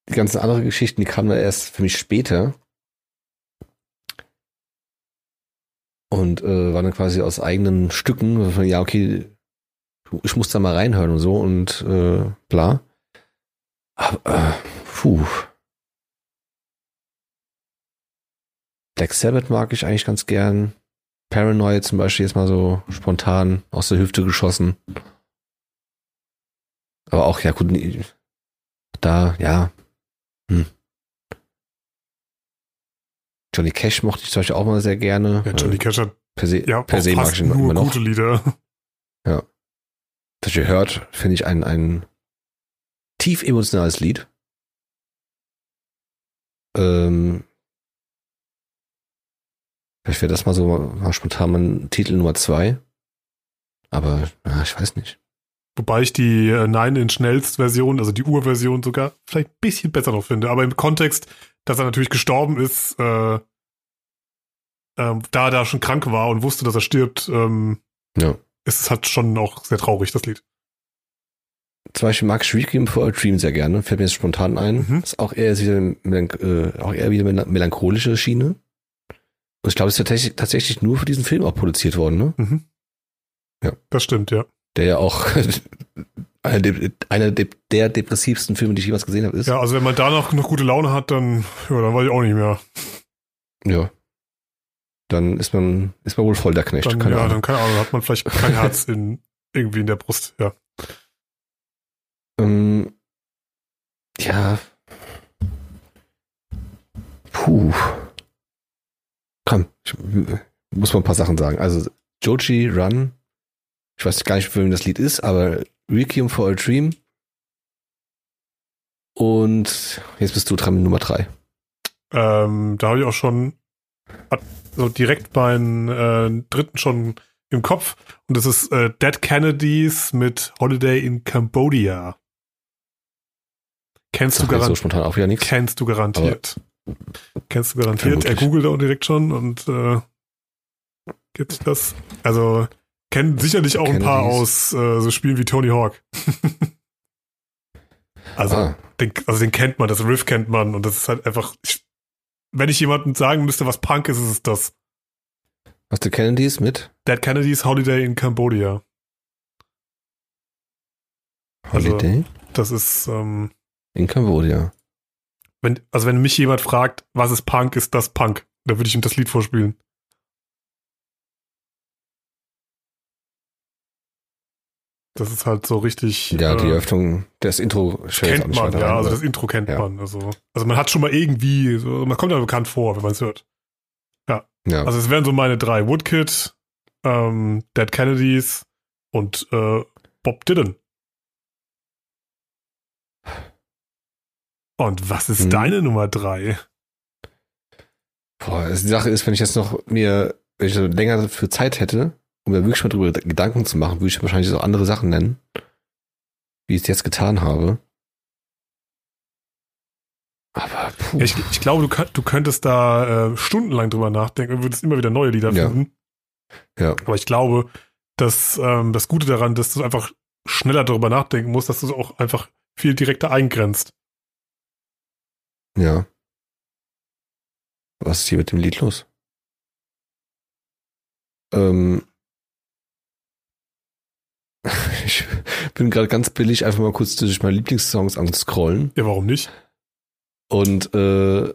die ganzen anderen Geschichten, die kamen da erst für mich später. Und äh, waren dann quasi aus eigenen Stücken. Ja, okay, ich muss da mal reinhören und so und äh, bla. Aber, äh, puh. Black Sabbath mag ich eigentlich ganz gern. Paranoid zum Beispiel jetzt mal so spontan aus der Hüfte geschossen. Aber auch, ja gut, da, ja. Hm. Johnny Cash mochte ich zum Beispiel auch mal sehr gerne. Ja, Johnny Äh, Cash hat per se, ja per auch se mag ich nur immer noch. gute Lieder. Das ihr hört, finde ich ein, ein tief emotionales Lied. Ähm, vielleicht wäre das mal so mal spontan mein Titel Nummer zwei. Aber ja, ich weiß nicht. Wobei ich die äh, Nine-Inch-Nails-Version, also die Urversion sogar vielleicht ein bisschen besser noch finde. Aber im Kontext, dass er natürlich gestorben ist, äh, ähm, da er da schon krank war und wusste, dass er stirbt, ähm, Ja. Ist es halt schon auch sehr traurig, das Lied. Zum Beispiel mag ich Requiem for a Dream sehr gerne. Fällt mir jetzt spontan ein. Mhm. Ist auch eher, wieder, äh, auch eher wieder eine melancholische Schiene. Und ich glaube, es ist tatsächlich, tatsächlich nur für diesen Film auch produziert worden, ne? Mhm. Ja. Das stimmt, ja. Der ja auch einer, der, einer der, der depressivsten Filme, die ich jemals gesehen habe, ist. Ja, also wenn man danach noch gute Laune hat, dann, ja, dann weiß ich auch nicht mehr. Ja. Dann ist man, ist man wohl voll der Knecht. Dann, keine ja, Ahnung. dann keine Ahnung, hat man vielleicht kein Herz in, irgendwie in der Brust, ja. Ähm, ja. Puh. Komm, ich muss mal ein paar Sachen sagen. Also, Joji Run, ich weiß gar nicht, für wen das Lied ist, aber Requiem for a Dream. Und jetzt bist du dran mit Nummer drei. Ähm, da habe ich auch schon so direkt meinen äh, dritten schon im Kopf. Und das ist äh, Dead Kennedys mit Holiday in Cambodia. Kennst du, jetzt so spontan auch wieder nichts. kennst du garantiert. Kennst du garantiert. Er googelt auch direkt schon und äh, gibt das. Also kennen sicherlich auch ein paar Kennedys. aus äh, so Spielen wie Tony Hawk. also Ah, den, also den kennt man, das Riff kennt man und das ist halt einfach, ich, wenn ich jemandem sagen müsste, was Punk ist, ist es das. was der Kennedys mit Dead Kennedys Holiday in Cambodia. Also- Holiday Das ist, ähm, in Cambodia. wenn, also wenn mich jemand fragt, was ist Punk, ist das Punk. Da würde ich ihm das Lied vorspielen. Das ist halt so richtig. Ja, die äh, Eröffnung, das Intro kennt man, ja. rein, Also das Intro kennt Ja. man. Also, also man hat schon mal irgendwie, so, man kommt ja bekannt vor, wenn man es hört. ja. Also es wären so meine drei: Woodkid, ähm, Dead Kennedys und äh, Bob Dylan. Und was ist Hm. deine Nummer drei? Boah, also die Sache ist, wenn ich jetzt noch mir, wenn ich so länger für Zeit hätte, um mir wirklich mal drüber Gedanken zu machen, würde ich wahrscheinlich auch andere Sachen nennen, wie ich es jetzt getan habe. Aber puh. Ich, ich glaube, du, könnt- du könntest da äh, stundenlang drüber nachdenken und würdest immer wieder neue Lieder Ja. finden. Ja. Aber ich glaube, dass ähm, das Gute daran, dass du einfach schneller darüber nachdenken musst, dass du es auch einfach viel direkter eingrenzt. Ja. Was ist hier mit dem Lied los? Ähm, ich bin gerade ganz billig einfach mal kurz durch meine Lieblingssongs am Scrollen Ja, warum nicht? und äh,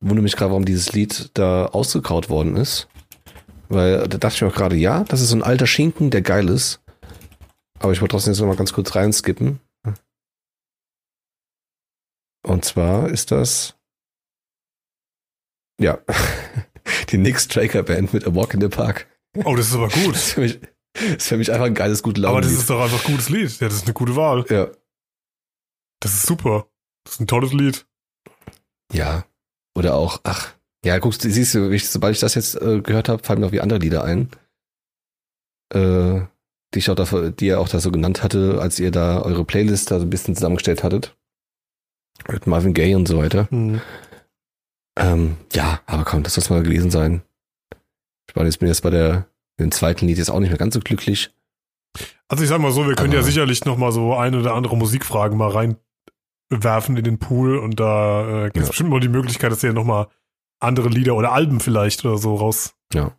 wundere mich gerade, warum dieses Lied da ausgekaut worden ist. Weil da dachte ich mir auch gerade, ja, das ist so ein alter Schinken, der geil ist. Aber ich wollte trotzdem jetzt noch mal ganz kurz reinskippen. Und zwar ist das ja die Nick Striker Band mit A Walk in the Park. Oh, das ist aber Das gut. ist für mich, das ist für mich einfach ein geiles, gute aber Laune. das ist doch einfach ein gutes Lied. Ja, das ist eine gute Wahl. ja, Das ist super. Das ist ein tolles Lied. ja. Oder auch, ach, ja, guckst du, siehst du, ich, sobald ich das jetzt äh, gehört habe, fallen mir auch wie andere Lieder ein. Äh, die ich auch da, die ihr auch da so genannt hatte, als ihr da eure Playlist da so ein bisschen zusammengestellt hattet. Mit Marvin Gaye und so weiter. Hm. Ähm, ja, aber komm, das soll mal gewesen sein. Ich war jetzt, bin jetzt bei der, dem zweiten Lied jetzt auch nicht mehr ganz so glücklich. Also ich sag mal so, wir können ja Aber- sicherlich noch mal so eine oder andere Musikfragen mal reinwerfen in den Pool und da äh, gibt es Ja. bestimmt mal die Möglichkeit, dass du ja noch mal andere Lieder oder Alben vielleicht oder so raus Ja.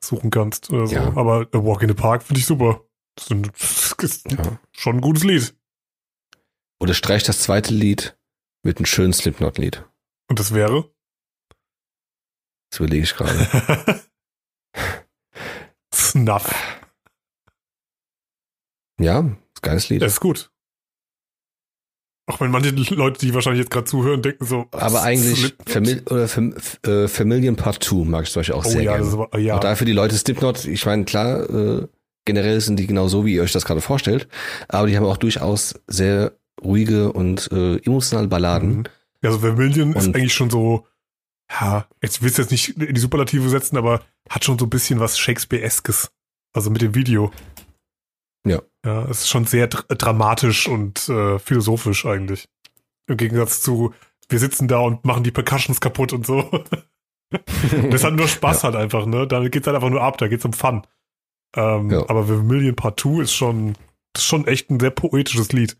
suchen kannst oder so. Ja. Aber A Walk in the Park finde ich super. Das ist, ist Ja. schon ein gutes Lied. Oder streich das zweite Lied mit einem schönen Slipknot-Lied. Und das wäre? Das überlege ich gerade. Snuff. ja, ist geiles Lied. Das ist gut. Auch wenn manche Leute, die wahrscheinlich jetzt gerade zuhören, denken so. Aber eigentlich? Famil oder Fam äh, Familien Part 2 mag ich zum Beispiel auch Oh sehr ja, gerne. aber, ja. Auch dafür die Leute Slipknot, ich meine, klar, äh, generell sind die genau so, wie ihr euch das gerade vorstellt, aber die haben auch durchaus sehr ruhige und äh, emotionale Balladen. Mhm. Ja, so Vermilion ist eigentlich schon so, ja, jetzt willst du jetzt nicht in die Superlative setzen, aber hat schon so ein bisschen was Shakespeare-eskes. Also mit dem Video. Ja. Ja, es ist schon sehr dr dramatisch und äh, philosophisch eigentlich. Im Gegensatz zu, wir sitzen da und machen die Percussions kaputt und so. das hat nur Spaß halt einfach, ne? Da geht's halt einfach nur ab, da geht's um Fun. Ähm, Ja. Aber Vermilion Part 2 ist schon, ist schon echt ein sehr poetisches Lied.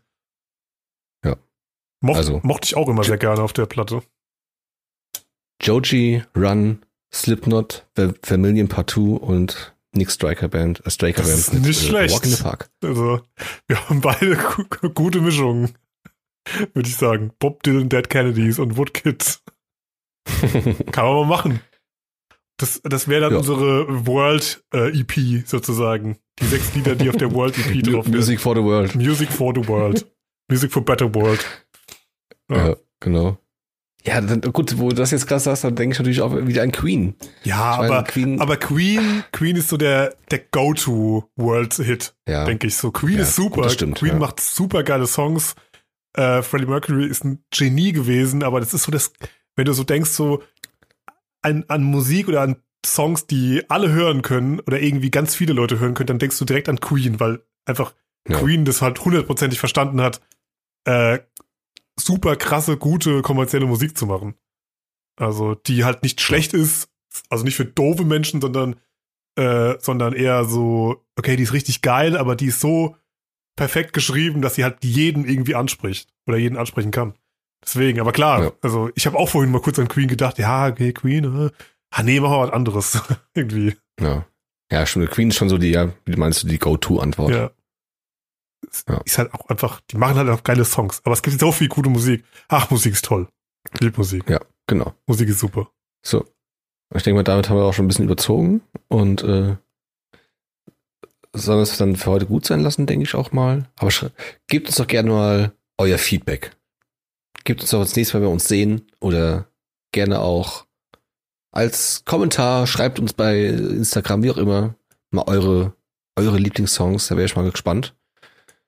Ja. Mocht, Also- mochte ich auch immer sehr gerne auf der Platte. Joji, Run, Slipknot, Part 2 und Nick Striker Band, äh, Striker Das Band ist nicht schlecht. Walk in the Park. Also, wir haben beide gu gute Mischungen, würde ich sagen. Bob Dylan, Dead Kennedys und Woodkids. Kann man mal machen. Das, das wäre dann Ja. unsere World äh, EP sozusagen. Die sechs Lieder, die auf der World EP drauf sind. Music for the World. Music for the World. Music for Better World. Ja. Ja, genau. Ja, dann, gut, wo du das jetzt krass sagst, dann denke ich natürlich auch wieder an Queen. Ja, Ich meine, aber, Queen, aber Queen, Queen ist so der, der Go-To-World-Hit. ja, denke ich so. Queen Ja, ist super. gut, stimmt, Queen ja. macht super geile Songs. Äh, Freddie Mercury ist ein Genie gewesen, aber das ist so das, wenn du so denkst, so an, an Musik oder an Songs, die alle hören können oder irgendwie ganz viele Leute hören können, dann denkst du direkt an Queen, weil einfach. Queen das halt hundertprozentig verstanden hat, äh, super krasse, gute kommerzielle Musik zu machen. Also, die halt nicht schlecht ist, also nicht für doofe Menschen, sondern, äh, sondern eher so, okay, die ist richtig geil, aber die ist so perfekt geschrieben, dass sie halt jeden irgendwie anspricht oder jeden ansprechen kann. Deswegen, aber klar, Ja. also ich habe auch vorhin mal kurz an Queen gedacht, ja, okay, Queen, äh, ah nee, machen wir was anderes. irgendwie. ja. Ja, stimmt. Queen ist schon so die, ja, wie meinst du, die Go-To-Antwort. Ja. Ja. Ist halt auch einfach, die machen halt auch geile Songs, aber es gibt so viel gute Musik. Ach, Musik ist toll. Ich lieb Musik. Genau. Musik ist super. So. Ich denke mal, damit haben wir auch schon ein bisschen überzogen und äh, sollen wir es dann für heute gut sein lassen, denke ich auch mal. Aber gebt uns doch gerne mal euer Feedback. Gebt uns doch das nächste Mal, wenn wir uns sehen oder gerne auch als Kommentar, schreibt uns bei Instagram, wie auch immer, mal eure, eure Lieblingssongs, da wäre ich mal gespannt.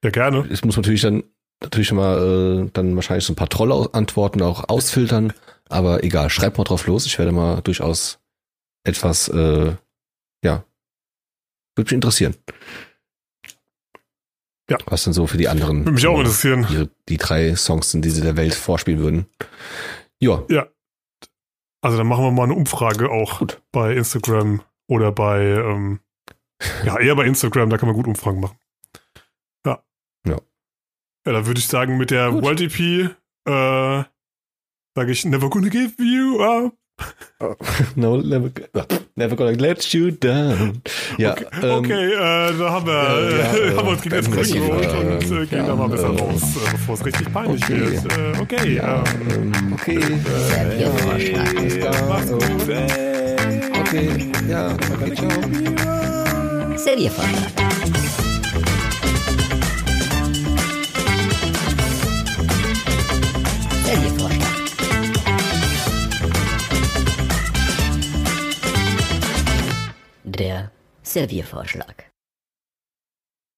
Ja, gerne. Es muss natürlich dann natürlich mal äh, dann wahrscheinlich so ein paar Troll-Antworten auch ausfiltern, aber egal, schreibt mal drauf los. Ich werde mal durchaus etwas, äh, ja, würde mich interessieren. Ja. Was denn so für die anderen. Würde mich auch interessieren. Die, die drei Songs sind, die sie der Welt vorspielen würden. Ja. Ja. Also dann machen wir mal eine Umfrage auch Gut. bei Instagram oder bei, ähm, ja, eher bei Instagram, da kann man gut Umfragen machen. Ja. Ja. Da würde ich sagen, mit der Gut. World EP, äh, sage ich, never gonna give you up. No, never, never gonna let you down. Ja, okay, ähm, okay äh, da haben wir, äh, ja, äh, haben wir uns gegen das dann Grün gehen geholt wir, und äh, äh, gehen ja, da mal besser äh, raus, äh, bevor es richtig peinlich okay. wird. Äh, okay, ja, ähm, ähm, okay, äh, ja, ey. Okay, ja, okay, ciao. Serviervorschlag. Serviervorschlag. Der Serviervorschlag.